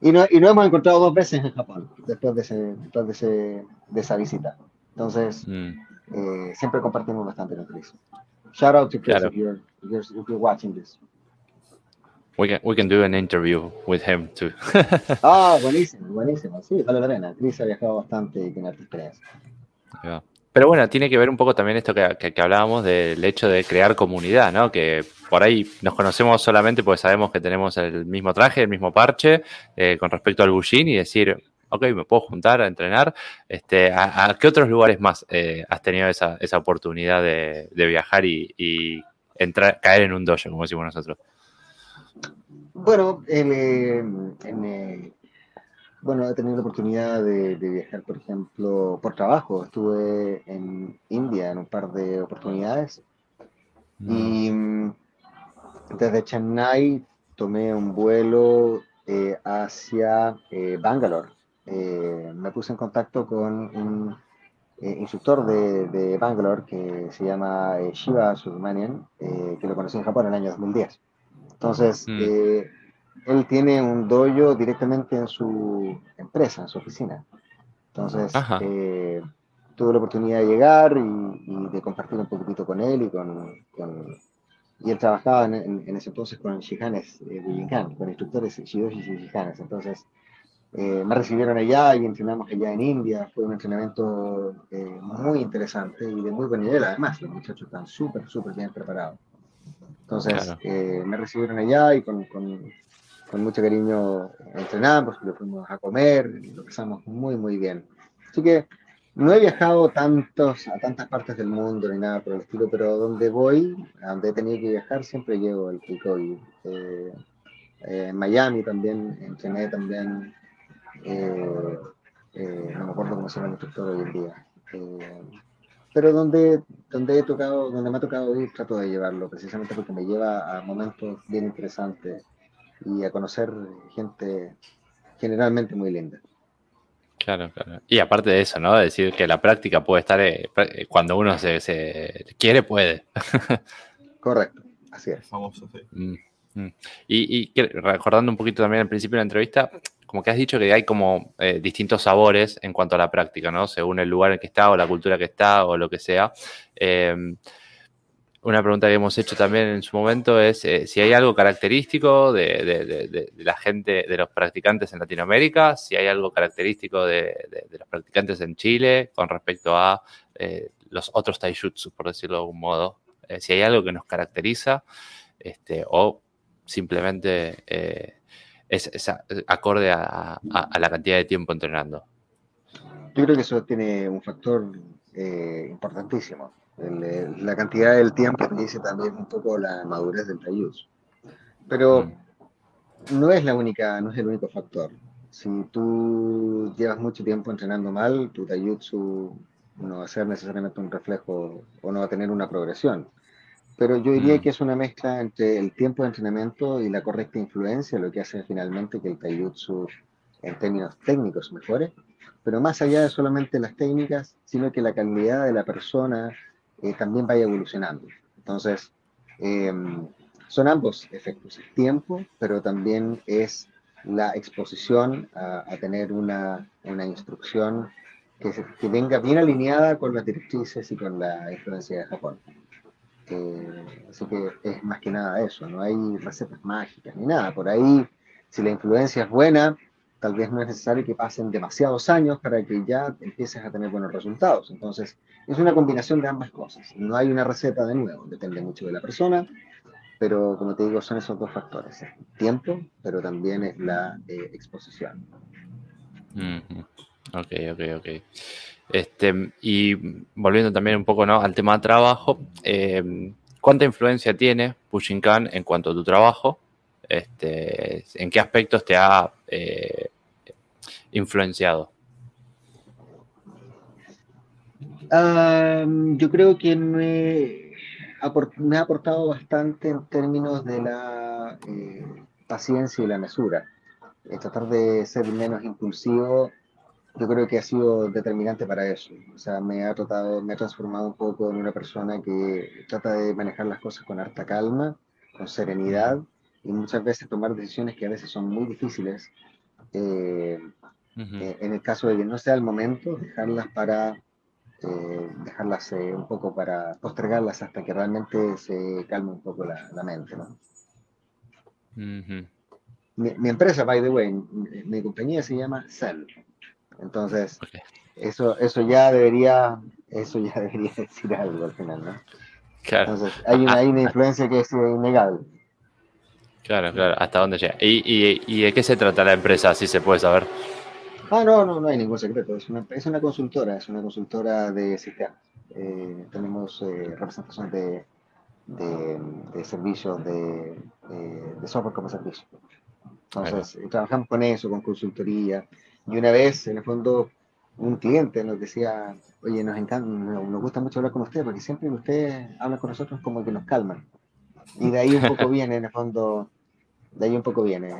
Y no, y no hemos encontrado dos veces en Japón después de, ese, después de, ese, de esa visita. Entonces, mm. eh, siempre compartimos bastante con Chris. Shout out to Chris if, you're, if you're watching this. We can, we can do an interview with him too. ah, buenísimo, buenísimo. Sí, vale la pena. Chris ha viajado bastante y tiene experiencia. Pero bueno, tiene que ver un poco también esto que, que, hablábamos del hecho de crear comunidad, ¿no? Que por ahí nos conocemos solamente porque sabemos que tenemos el mismo traje, el mismo parche eh, con respecto al Bushin y decir, ok, me puedo juntar a entrenar. Este, ¿a, qué otros lugares más eh, has tenido esa, esa oportunidad de, de viajar y, y entrar, caer en un dojo, como decimos nosotros? Bueno, en, eh, bueno, he tenido la oportunidad de, viajar, por ejemplo, por trabajo. Estuve en India en un par de oportunidades. Mm. Y mm, desde Chennai tomé un vuelo eh, hacia eh, Bangalore. Eh, me puse en contacto con un instructor de, de, Bangalore que se llama Shiva Subramanian, que lo conocí en Japón en el año 2010. Entonces, mm él tiene un dojo directamente en su empresa, en su oficina. Entonces, eh, tuve la oportunidad de llegar y, de compartir un poquitito con él y con... y él trabajaba en, ese entonces con shihanes eh, con instructores shidoshi y shihanes. Entonces, eh, me recibieron allá y entrenamos allá en India. Fue un entrenamiento muy interesante y de muy buen nivel, además. Los muchachos están súper, súper bien preparados. Entonces, me recibieron allá y con, con mucho cariño entrenamos, lo fuimos a comer, lo pasamos muy, muy bien. Así que no he viajado tantos, a tantas partes del mundo ni nada por el estilo, pero donde voy, a donde he tenido que viajar, siempre llevo el pico. Eh, eh, en Miami también, entrené también, eh, no me acuerdo cómo se llama el instructor hoy en día. Pero donde, donde he tocado, donde me ha tocado ir, trato de llevarlo, precisamente porque me lleva a momentos bien interesantes y a conocer gente generalmente muy linda. Claro, claro. Y aparte de eso, ¿no? Decir que la práctica puede estar, eh, eh, cuando uno se, quiere, puede. Correcto, así es. Famoso, sí. Mm, mm. Y, recordando un poquito también al principio de la entrevista, como que has dicho que hay como eh, distintos sabores en cuanto a la práctica, ¿no? Según el lugar en que está o la cultura que está o lo que sea. Una pregunta que hemos hecho también en su momento es eh, si hay algo característico de, la gente, de los practicantes en Latinoamérica, si hay algo característico de, los practicantes en Chile con respecto a eh, los otros taijutsu, por decirlo de algún modo. Si hay algo que nos caracteriza este, o simplemente es, acorde a, la cantidad de tiempo entrenando. Yo creo que eso tiene un factor importantísimo la cantidad del tiempo te dice también un poco la madurez del taijutsu. Pero mm. no es la única, no es el único factor. Si tú llevas mucho tiempo entrenando mal, tu taijutsu no va a ser necesariamente un reflejo o no va a tener una progresión. Pero yo diría mm. que es una mezcla entre el tiempo de entrenamiento y la correcta influencia, lo que hace finalmente que el taijutsu en términos técnicos mejore. Pero más allá de solamente las técnicas, sino que la calidad de la persona, eh, también vaya evolucionando. Entonces, em, son ambos efectos, el tiempo, pero también es la exposición a, tener una, una instrucción que, que, venga bien alineada con las directrices y con la influencia de Japón. Eh, así que es más que nada eso, no hay recetas mágicas ni nada. Por ahí, si la influencia es buena, tal vez no es necesario que pasen demasiados años para que ya empieces a tener buenos resultados. Entonces, es una combinación de ambas cosas. No hay una receta de nuevo, depende mucho de la persona, pero como te digo, son esos dos factores. El tiempo, pero también es la eh, exposición. Ok, ok, ok. Este, y volviendo también un poco al tema de trabajo, eh, ¿cuánta influencia tiene Pushinkan en cuanto a tu trabajo? Este, ¿En qué aspectos te ha eh, influenciado? yo creo que me, ha aportado bastante en términos de la eh, paciencia y la mesura. Tratar de ser menos impulsivo, yo creo que ha sido determinante para eso. O sea, me ha tratado, me ha transformado un poco en una persona que trata de manejar las cosas con harta calma, con serenidad y muchas veces tomar decisiones que a veces son muy difíciles. Eh, en el caso de que no sea el momento, dejarlas para eh, dejarlas eh, un poco para postergarlas hasta que realmente se calme un poco la, mente. ¿no? mi, empresa, by the way, mi, compañía se llama Cell. Entonces, eso, eso ya debería, eso ya debería decir algo al final, ¿no? Claro. Entonces, hay una, hay una influencia que es innegable. Claro, claro, hasta dónde llega. ¿Y, y, y de qué se trata la empresa, si se puede saber? Ah, no, no, no hay ningún secreto. Es una, es una consultora, es una consultora de sistemas. Eh, tenemos eh, representación de, de, servicios de, eh, de, software como servicio. Entonces, trabajamos con eso, con consultoría. Y una vez, en el fondo, un cliente nos decía, oye, nos encanta, nos gusta mucho hablar con usted, porque siempre que usted habla con nosotros como que nos calman. Y de ahí un poco viene, en el fondo, de ahí un poco viene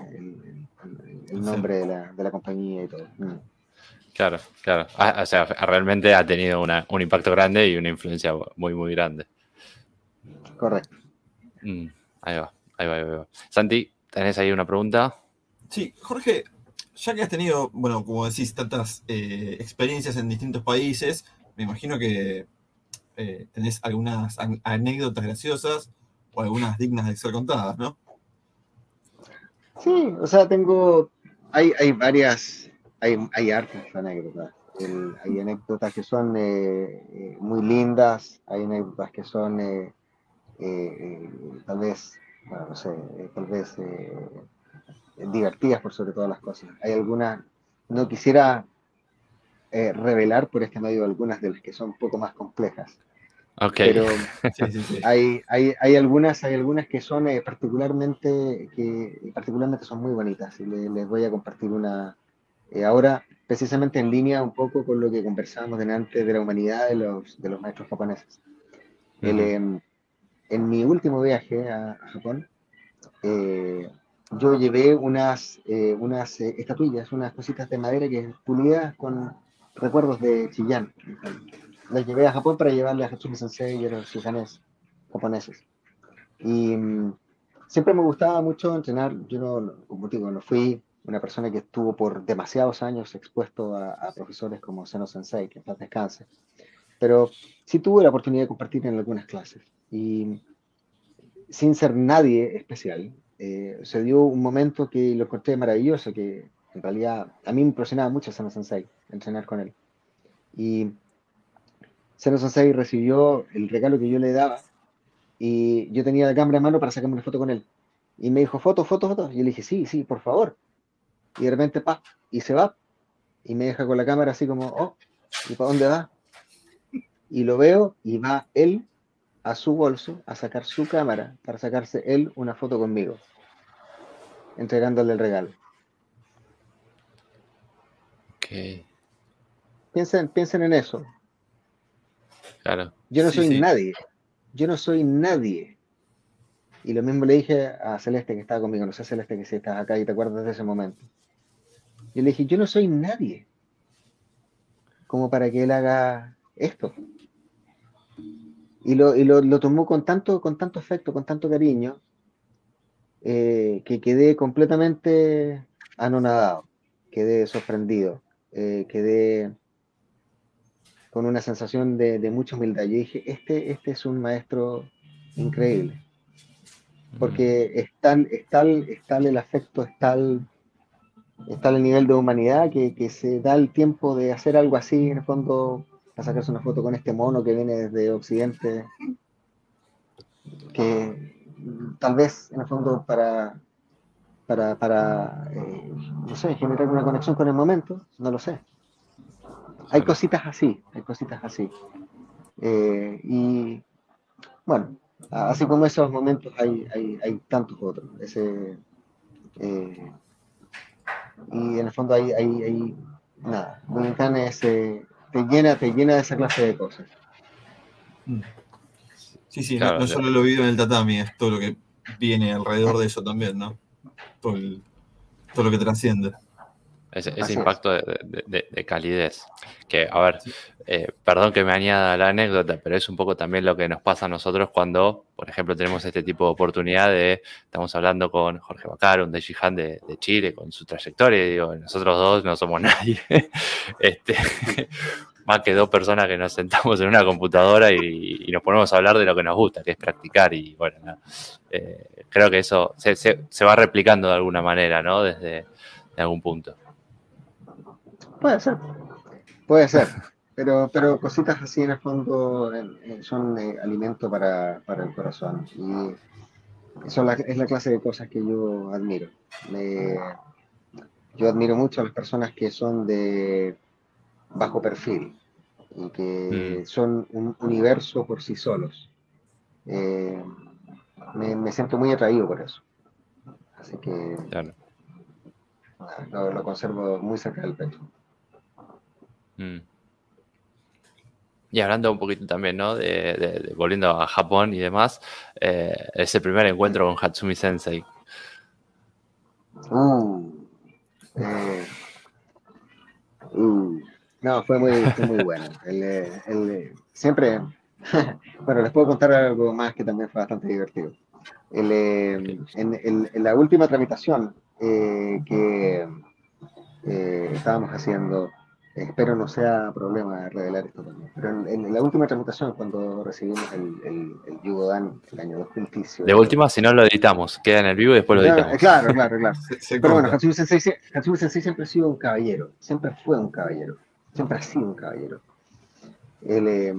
el, nombre de, la, de, la, compañía y todo. Mm. Claro, claro. Ah, o sea, realmente ha tenido una, un impacto grande y una influencia muy, muy grande. Correcto. Mm, ahí, va, ahí va, ahí va. Santi, ¿tenés ahí una pregunta? Sí, Jorge, ya que has tenido, bueno, como decís, tantas eh, experiencias en distintos países, me imagino que eh, tenés algunas anécdotas graciosas o algunas dignas de ser contadas, ¿no? Sí, o sea, tengo, hay, hay varias, hay, hay hartas anécdotas. hay anécdotas que son eh, muy lindas, hay anécdotas que son tal vez, bueno, no sé, tal vez divertidas por sobre todas las cosas. Hay algunas, no quisiera eh, revelar por este medio algunas de las que son un poco más complejas. Okay. Pero Hay, hay, hay, algunas, hay algunas que son eh, particularmente, que particularmente son muy bonitas y les voy a compartir una eh, ahora precisamente en línea un poco con lo que conversábamos delante de la humanidad de los, de los maestros japoneses. Em, en mi último viaje a, a Japón, yo llevé unas, eh, unas eh, estatuillas, unas cositas de madera que pulidas con recuerdos de Chillán. Las llevé a Japón para llevarle a Hatsumi Sensei y a los sujanes japoneses. Y mm, siempre me gustaba mucho entrenar. Yo no, como digo, no fui una persona que estuvo por demasiados años expuesto a, profesores como Seno Sensei, que en paz descanse. Pero sí tuve la oportunidad de compartir en algunas clases. Y sin ser nadie especial, eh, se dio un momento que lo encontré maravilloso, que en realidad a mí me impresionaba mucho Seno Sensei, entrenar con él. Y Seno Sensei recibió el regalo que yo le daba y yo tenía la cámara en mano para sacarme una foto con él. Y me dijo, foto, foto, foto. Y yo le dije, sí, sí, por favor. Y de repente, pa, y se va. Y me deja con la cámara así como, oh, ¿y para dónde va? Y lo veo y va él a su bolso a sacar su cámara para sacarse él una foto conmigo, entregándole el regalo. Okay. Piensen, piensen en eso. Claro. Yo no soy nadie. Yo no soy nadie. Y lo mismo le dije a Celeste que estaba conmigo. No sé, Celeste, que si estás acá y te acuerdas de ese momento. Yo le dije, yo no soy nadie. Como para que él haga esto. Y lo, y lo, lo tomó con tanto, con tanto afecto, con tanto cariño, eh, que quedé completamente anonadado, quedé sorprendido, eh, quedé con una sensación de, de, mucha humildad. Yo dije, este, este es un maestro increíble, porque es tal, es tal, es tal el afecto, es tal, es tal el nivel de humanidad que, que se da el tiempo de hacer algo así, en el fondo, a sacarse una foto con este mono que viene desde Occidente, que tal vez en el fondo para, para, para eh, no sé, generar una conexión con el momento, no lo sé. Hay cositas así, hay cositas así. Eh, y bueno, así como esos momentos hay, hay, hay tantos otros. Ese, eh, y en el fondo hay, hay, hay nada, Dominicana es te llena, te llena de esa clase de cosas. Mm. Sí, sí, no, solo lo vivo en el tatami, es todo lo que viene alrededor de eso también, ¿no? Todo, lo que trasciende. Ese, impacto de, calidez. Que, a ver, eh, perdón que me añada la anécdota, pero es un poco también lo que nos pasa a nosotros cuando, por ejemplo, tenemos este tipo de oportunidad de, estamos hablando con Jorge Bacar, un de, de Chile, con su trayectoria, y digo, nosotros dos no somos nadie. este, más que dos personas que nos sentamos en una computadora y, nos ponemos a hablar de lo que nos gusta, que es practicar. Y bueno, eh, creo que eso se, se, va replicando de alguna manera, ¿no? Desde algún punto. Puede ser, puede ser. Pero, pero cositas así en el fondo son eh, alimento para, para, el corazón. Y eso es la clase de cosas que yo admiro. yo admiro mucho a las personas que son de bajo perfil y que mm. son un universo por sí solos. Eh, me, siento muy atraído por eso. Así que... lo, conservo muy cerca del pecho. Mm. Y hablando un poquito también, ¿no? De, volviendo a Japón y demás, eh, ese primer encuentro con Hatsumi Sensei. Uh, eh, uh, no, fue muy, muy bueno. siempre, bueno, les puedo contar algo más que también fue bastante divertido. en, la última tramitación eh, que estábamos haciendo, Espero no sea problema revelar esto también. Pero en, la última tramitación, cuando recibimos el, el, el Yugodan el año 2015. De última, si no lo editamos, queda en el vivo y después lo editamos. Claro, claro, claro. Pero bueno, Hatsumi Sensei, Sensei, siempre ha sido un caballero. Siempre fue un caballero. Siempre ha sido un caballero. Él, eh,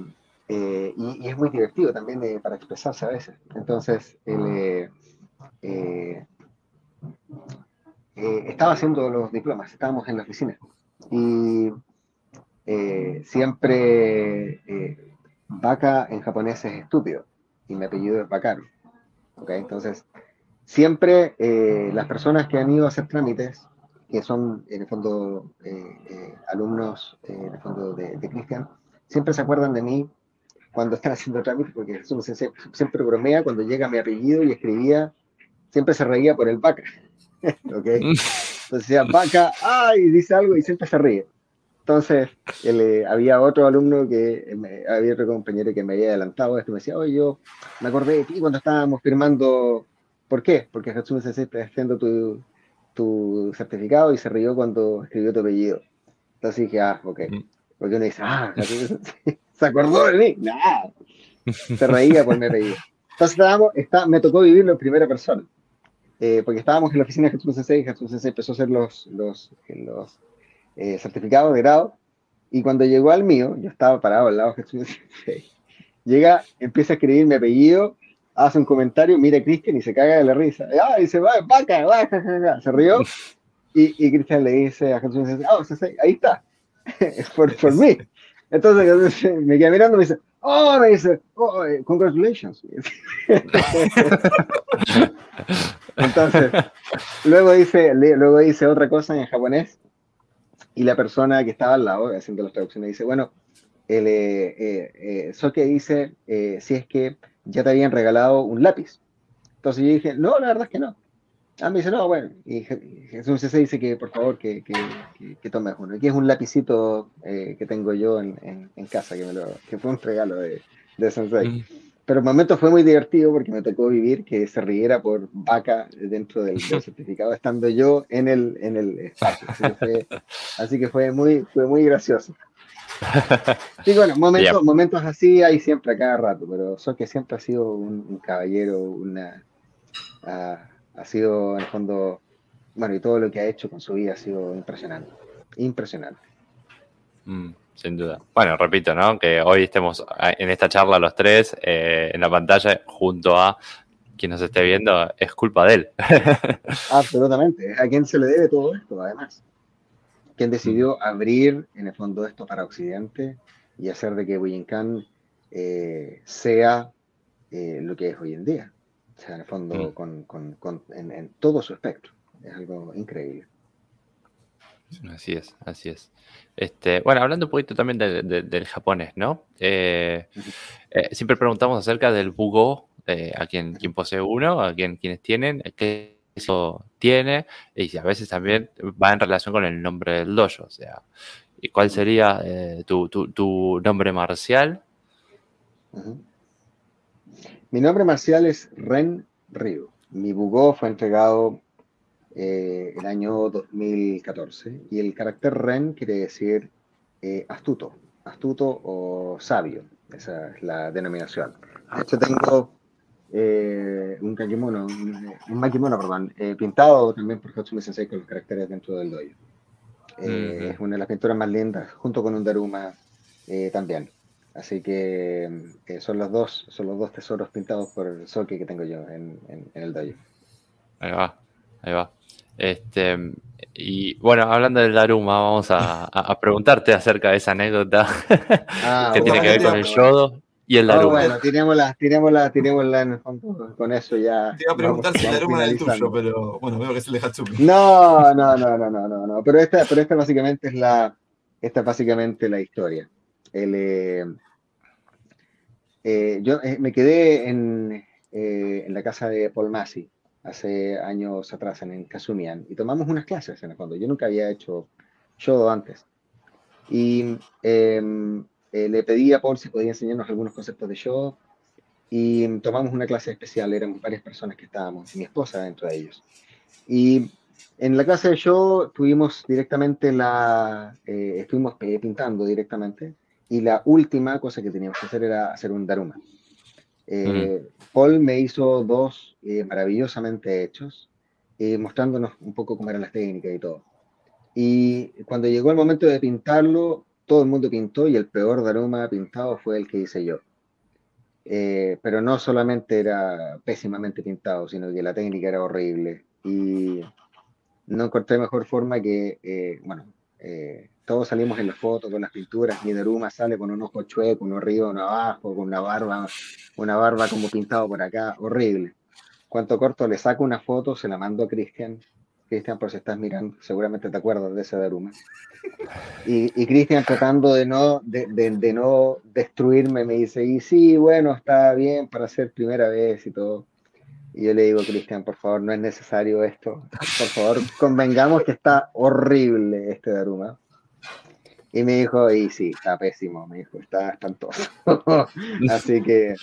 eh, y, es muy divertido también eh, para expresarse a veces. Entonces, él estaba haciendo los diplomas, estábamos en la oficina y eh, siempre eh, vaca en japonés es estúpido y mi apellido es Bakaru. ¿okay? Entonces, siempre eh, las personas que han ido a hacer trámites, que son en el fondo alumnos en el fondo de, de Cristian, siempre se acuerdan de mí cuando están haciendo trámites, porque siempre bromea cuando llega mi apellido y escribía, siempre se reía por el vaca. ¿okay? Entonces decía, vaca, ay, dice algo y siempre se ríe. Entonces, había otro alumno que, había otro compañero que me había adelantado esto, me decía, oye, yo me acordé de ti cuando estábamos firmando, ¿por qué? Porque Jesús se está haciendo tu, tu certificado y se rió cuando escribió tu apellido. Entonces dije, ah, ok. Porque uno dice, ah, se acordó de mí. Nada. Se reía por mi apellido. Entonces estábamos, está, me tocó vivirlo en primera persona. Eh, porque estábamos en la oficina de Jesús CC y Jesús CC empezó a hacer los, los, los eh, certificados de grado, y cuando llegó al mío, yo estaba parado al lado de Jesús llega, empieza a escribir mi apellido, hace un comentario, mira a Cristian y se caga de la risa, ¡ah! y se va, vaca, vaca, se rió, y, y Cristian le dice a Jesús ah, oh, ahí está, es por, por mí. Entonces me queda mirando y me dice, oh, me dice, oh, eh, congratulations. Entonces, luego dice, luego dice otra cosa en japonés y la persona que estaba al lado haciendo las traducciones dice, bueno, el eh, eh, eh dice si es que ya te habían regalado un lápiz. Entonces yo dije, no, la verdad es que no. Ah, me dice, no, bueno, y Jesús se dice que por favor que, que, que, tomes uno. Aquí es un lapicito eh, que tengo yo en, en, casa, que, me lo, que fue un regalo de, de Sensei. Mm. Pero el momento fue muy divertido porque me tocó vivir que se riera por vaca dentro del, certificado, estando yo en el, en el espacio. Así que fue, muy, fue muy gracioso. Sí, bueno, momentos, momentos así hay siempre a cada rato, pero so que siempre ha sido un, caballero, una... Ha sido en el fondo, bueno, y todo lo que ha hecho con su vida ha sido impresionante, impresionante. Mm, sin duda. Bueno, repito, ¿no? Que hoy estemos en esta charla los tres eh, en la pantalla junto a quien nos esté viendo, es culpa de él. Absolutamente. ¿A quién se le debe todo esto, además? ¿Quién decidió abrir, en el fondo, esto para Occidente y hacer de que Bujinkan eh, sea eh, lo que es hoy en día? O sea, en el fondo, mm. con, con, con, en, en, todo su espectro. Es algo increíble. Así es, así es. Este, bueno, hablando un poquito también de, de, del japonés, ¿no? Eh, eh, siempre preguntamos acerca del bugo, eh, a quien, quien, posee uno, a quien, quienes tienen, qué eso tiene, y a veces también va en relación con el nombre del dojo, o sea, ¿cuál sería tu, tu, tu, nombre marcial? Uh -huh. Mi nombre marcial es Ren Ryu. Mi Bugó fue entregado eh, el año 2014 y el carácter Ren quiere decir eh, astuto, astuto o sabio. Esa es la denominación. De hecho, tengo eh, un kakimono, un, un makimono, perdón, eh, pintado también por Hatsumi Sensei con los caracteres dentro del dojo. Mm -hmm. Es una de las pinturas más lindas, junto con un Daruma también. Así que eh, son los dos, son los dos tesoros pintados por el Soke que tengo yo en, en, en el dojo. Ahí va, ahí va. Este, y bueno, hablando del Daruma, vamos a, a preguntarte acerca de esa anécdota ah, que tiene que ver con el yodo. y el Daruma. Oh, bueno, tirémosla, tirémosla, tirémosla en el fondo. Con eso ya. Te iba a preguntar si el Daruma era el tuyo, pero bueno, veo que es el de Hatsumi. No, no, no, no, no, no, no. Pero esta, pero esta básicamente es la, esta es básicamente la historia. El, eh, eh, yo eh, me quedé en, en, la casa de Paul Massey hace años atrás en, Kasumian y tomamos unas clases en el fondo. Yo nunca había hecho show antes. Y em, eh, le pedí a Paul si podía enseñarnos algunos conceptos de show y tomamos una clase especial, éramos varias personas que estábamos, mi esposa dentro de ellos. Y en la clase de show tuvimos directamente la, eh, estuvimos pintando directamente y la última cosa que teníamos que hacer era hacer un daruma. Eh. Paul me hizo dos maravillosamente hechos, mostrándonos un poco cómo eran las técnicas y todo. Y cuando llegó el momento de pintarlo, todo el mundo pintó y el peor Daruma pintado fue el que hice yo. Eh, pero no solamente era pésimamente pintado, sino que la técnica era horrible. Y no encontré mejor forma que, eh, bueno, eh, todos salimos en las fotos con las pinturas, mi Daruma sale con un ojo chueco, uno arriba, uno abajo, con una barba, una barba como pintado por acá, horrible. Cuanto corto le saco una foto, se la mando a Cristian, Cristian, por si estás mirando, seguramente te acuerdas de ese Daruma. Y, y Cristian tratando de no, de, de, no destruirme, me dice, y sí, bueno, está bien para ser primera vez y todo. Y yo le digo, Cristian, por favor, no es necesario esto. Por favor, convengamos que está horrible este Daruma. Y me dijo, y sí, está pésimo, me dijo, está espantoso. Así que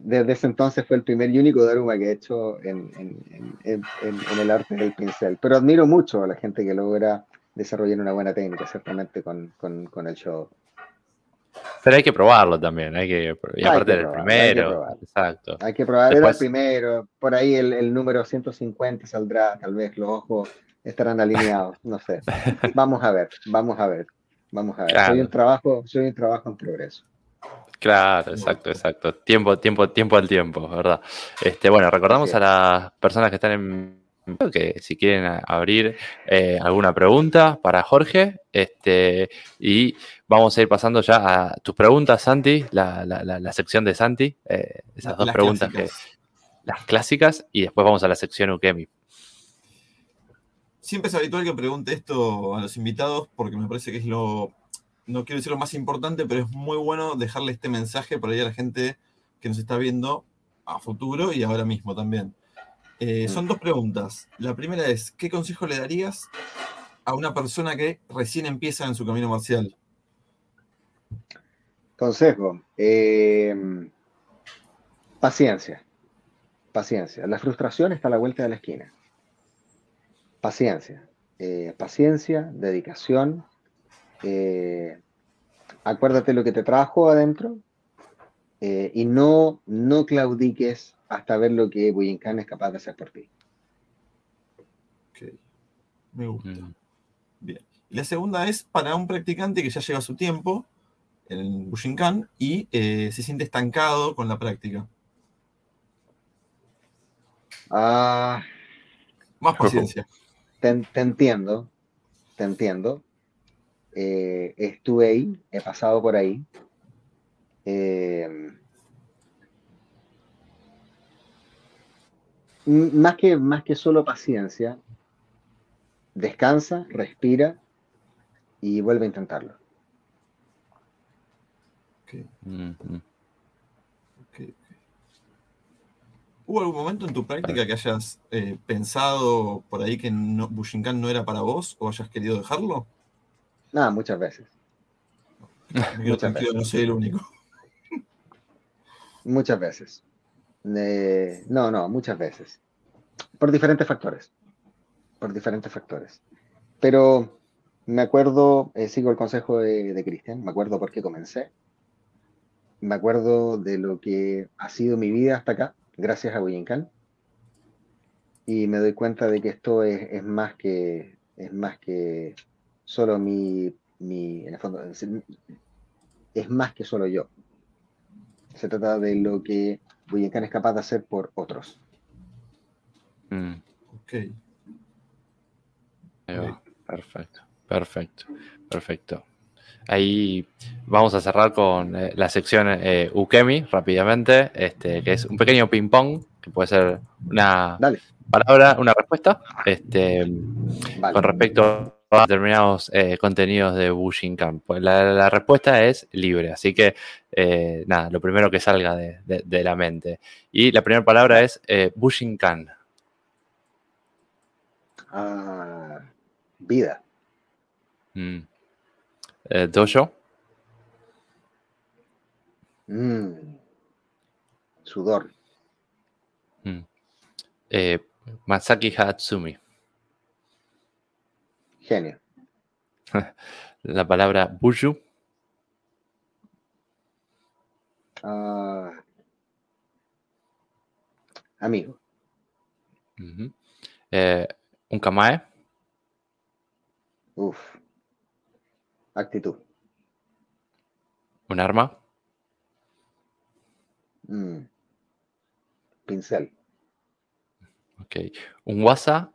desde ese entonces fue el primer y único Daruma que he hecho en, en, en, en, el arte del pincel. Pero admiro mucho a la gente que logra desarrollar una buena técnica, ciertamente, con, con, con el show. Pero hay que probarlo también, hay que, y aparte del primero, hay exacto. Hay que probar, Después... el primero, por ahí el, el, número 150 saldrá, tal vez los ojos estarán alineados, no sé. Vamos a ver, vamos a ver, vamos a ver. Claro. Soy un trabajo, soy un trabajo en progreso. Claro, exacto, exacto. Tiempo, tiempo, tiempo al tiempo, ¿verdad? Este, bueno, recordamos a las personas que están en que si quieren abrir eh, alguna pregunta para Jorge, este, y vamos a ir pasando ya a tus preguntas, Santi, la, la, la sección de Santi, eh, esas dos las preguntas clásicas. que las clásicas, y después vamos a la sección Ukemi. Siempre es habitual que pregunte esto a los invitados porque me parece que es lo no quiero decir lo más importante, pero es muy bueno dejarle este mensaje por ahí a la gente que nos está viendo a futuro y ahora mismo también. Eh, son dos preguntas. La primera es, ¿qué consejo le darías a una persona que recién empieza en su camino marcial? Consejo. Eh, paciencia. Paciencia. La frustración está a la vuelta de la esquina. Paciencia. Eh, paciencia, dedicación, eh, acuérdate lo que te trajo adentro eh, y no, no claudiques hasta ver lo que Bujinkan es capaz de hacer por ti. Ok, me gusta. Mm. Bien. Y la segunda es para un practicante que ya lleva su tiempo en Bujinkan y eh, se siente estancado con la práctica. Ah, Más paciencia. Te, te entiendo, te entiendo. Eh, estuve ahí, he pasado por ahí. Eh, más, que, más que solo paciencia, descansa, respira y vuelve a intentarlo. Okay. Mm -hmm. okay. ¿Hubo algún momento en tu práctica que hayas eh, pensado por ahí que no, Bushinkan no era para vos o hayas querido dejarlo? Nada, muchas veces. muchas veces. no soy el único. Muchas veces. Eh, no, no, muchas veces. Por diferentes factores. Por diferentes factores. Pero me acuerdo, eh, sigo el consejo de, de Cristian, me acuerdo por qué comencé. Me acuerdo de lo que ha sido mi vida hasta acá, gracias a Bujinkan. Y me doy cuenta de que esto es, es más que es más que solo mi, mi, en el fondo, es más que solo yo. Se trata de lo que Boyacán es capaz de hacer por otros. Mm. Ok. Perfecto, perfecto, perfecto. Ahí vamos a cerrar con eh, la sección eh, Ukemi rápidamente, este, que es un pequeño ping-pong, que puede ser una palabra, una respuesta, este, con respecto a determinados eh, contenidos de Bushinkan. Pues la, respuesta es libre, así que nada, lo primero que salga de, la mente. Y la primera palabra es Bushinkan. Ah, vida. Mm. Dojo. Mm. Sudor. Mm. Eh, Masaki Hatsumi. Genio. La palabra Buju. Ah. amigo. Eh, un Kamae. Uf. Actitud. Un arma. Mm. Pincel. Ok. Un WhatsApp.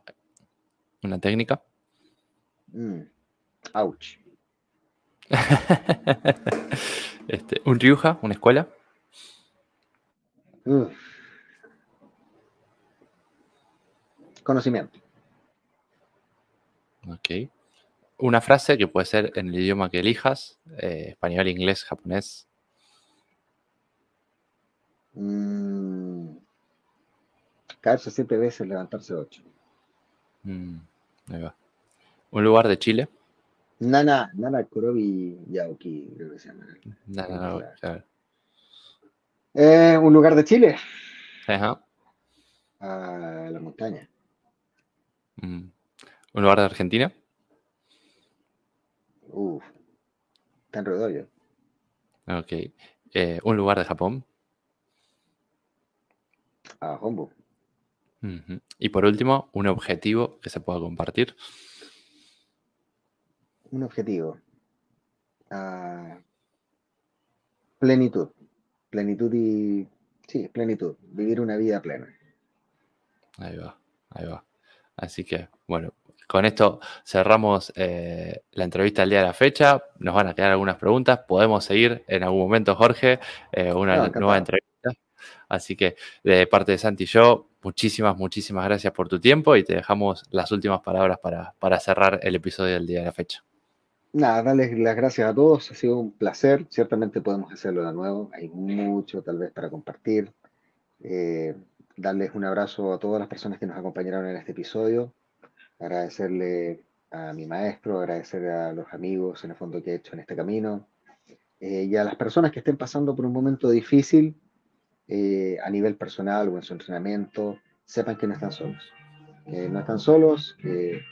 Una técnica. Mm. Ouch. este, un Ryuja, una escuela. Conocimiento. Ok. Una frase que puede ser en el idioma que elijas, eh, español, inglés, japonés. Mm. Caerse siete veces, levantarse ocho. Mm, ¿Un lugar de Chile? Nana, Nana Kurobi Yaoki, creo que se llama. Nana, eh, ¿Un lugar de Chile? Ajá. A la montaña. Mm. ¿Un lugar de Argentina? Uf, está en Ok. Eh, ¿Un lugar de Japón? a Hombo. Y por último, un objetivo que se pueda compartir. Un objetivo. Ah, plenitud. Plenitud y... Sí, plenitud. Vivir una vida plena. Ahí va, ahí va. Así que, bueno, con esto cerramos eh, la entrevista del día de la fecha. Nos van a quedar algunas preguntas. Podemos seguir en algún momento, Jorge, eh, una nueva entrevista Así que de parte de Santi y yo, muchísimas, muchísimas gracias por tu tiempo y te dejamos las últimas palabras para, cerrar el episodio del día de la fecha. Nada, darles las gracias a todos, ha sido un placer, ciertamente podemos hacerlo de nuevo, hay mucho tal vez para compartir. Eh, darles un abrazo a todas las personas que nos acompañaron en este episodio, agradecerle a mi maestro, agradecer a los amigos en el fondo que he hecho en este camino, eh, y a las personas que estén pasando por un momento difícil, eh, a nivel personal o en su entrenamiento, sepan que no están solos. Que no están solos, que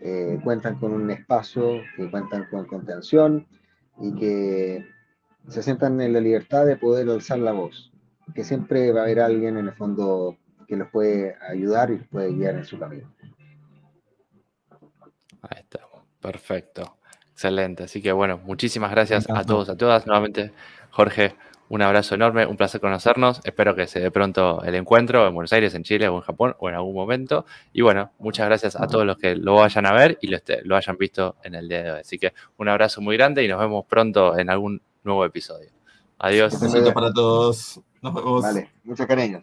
eh, cuentan con un espacio, que cuentan con contención y que se sientan en la libertad de poder alzar la voz. Que siempre va a haber alguien en el fondo que los puede ayudar y los puede guiar en su camino. Perfecto. Excelente. Así que bueno, muchísimas gracias a todos, a todas. Nuevamente, Jorge, un abrazo enorme, un placer conocernos. Espero que se dé pronto el encuentro en Buenos Aires, en Chile o en Japón o en algún momento. Y bueno, muchas gracias a todos los que lo vayan a ver y lo, lo hayan visto en el día de hoy. Así que un abrazo muy grande y nos vemos pronto en algún nuevo episodio. Adiós. Un besito para todos. Nos vemos. Vale, mucho cariño.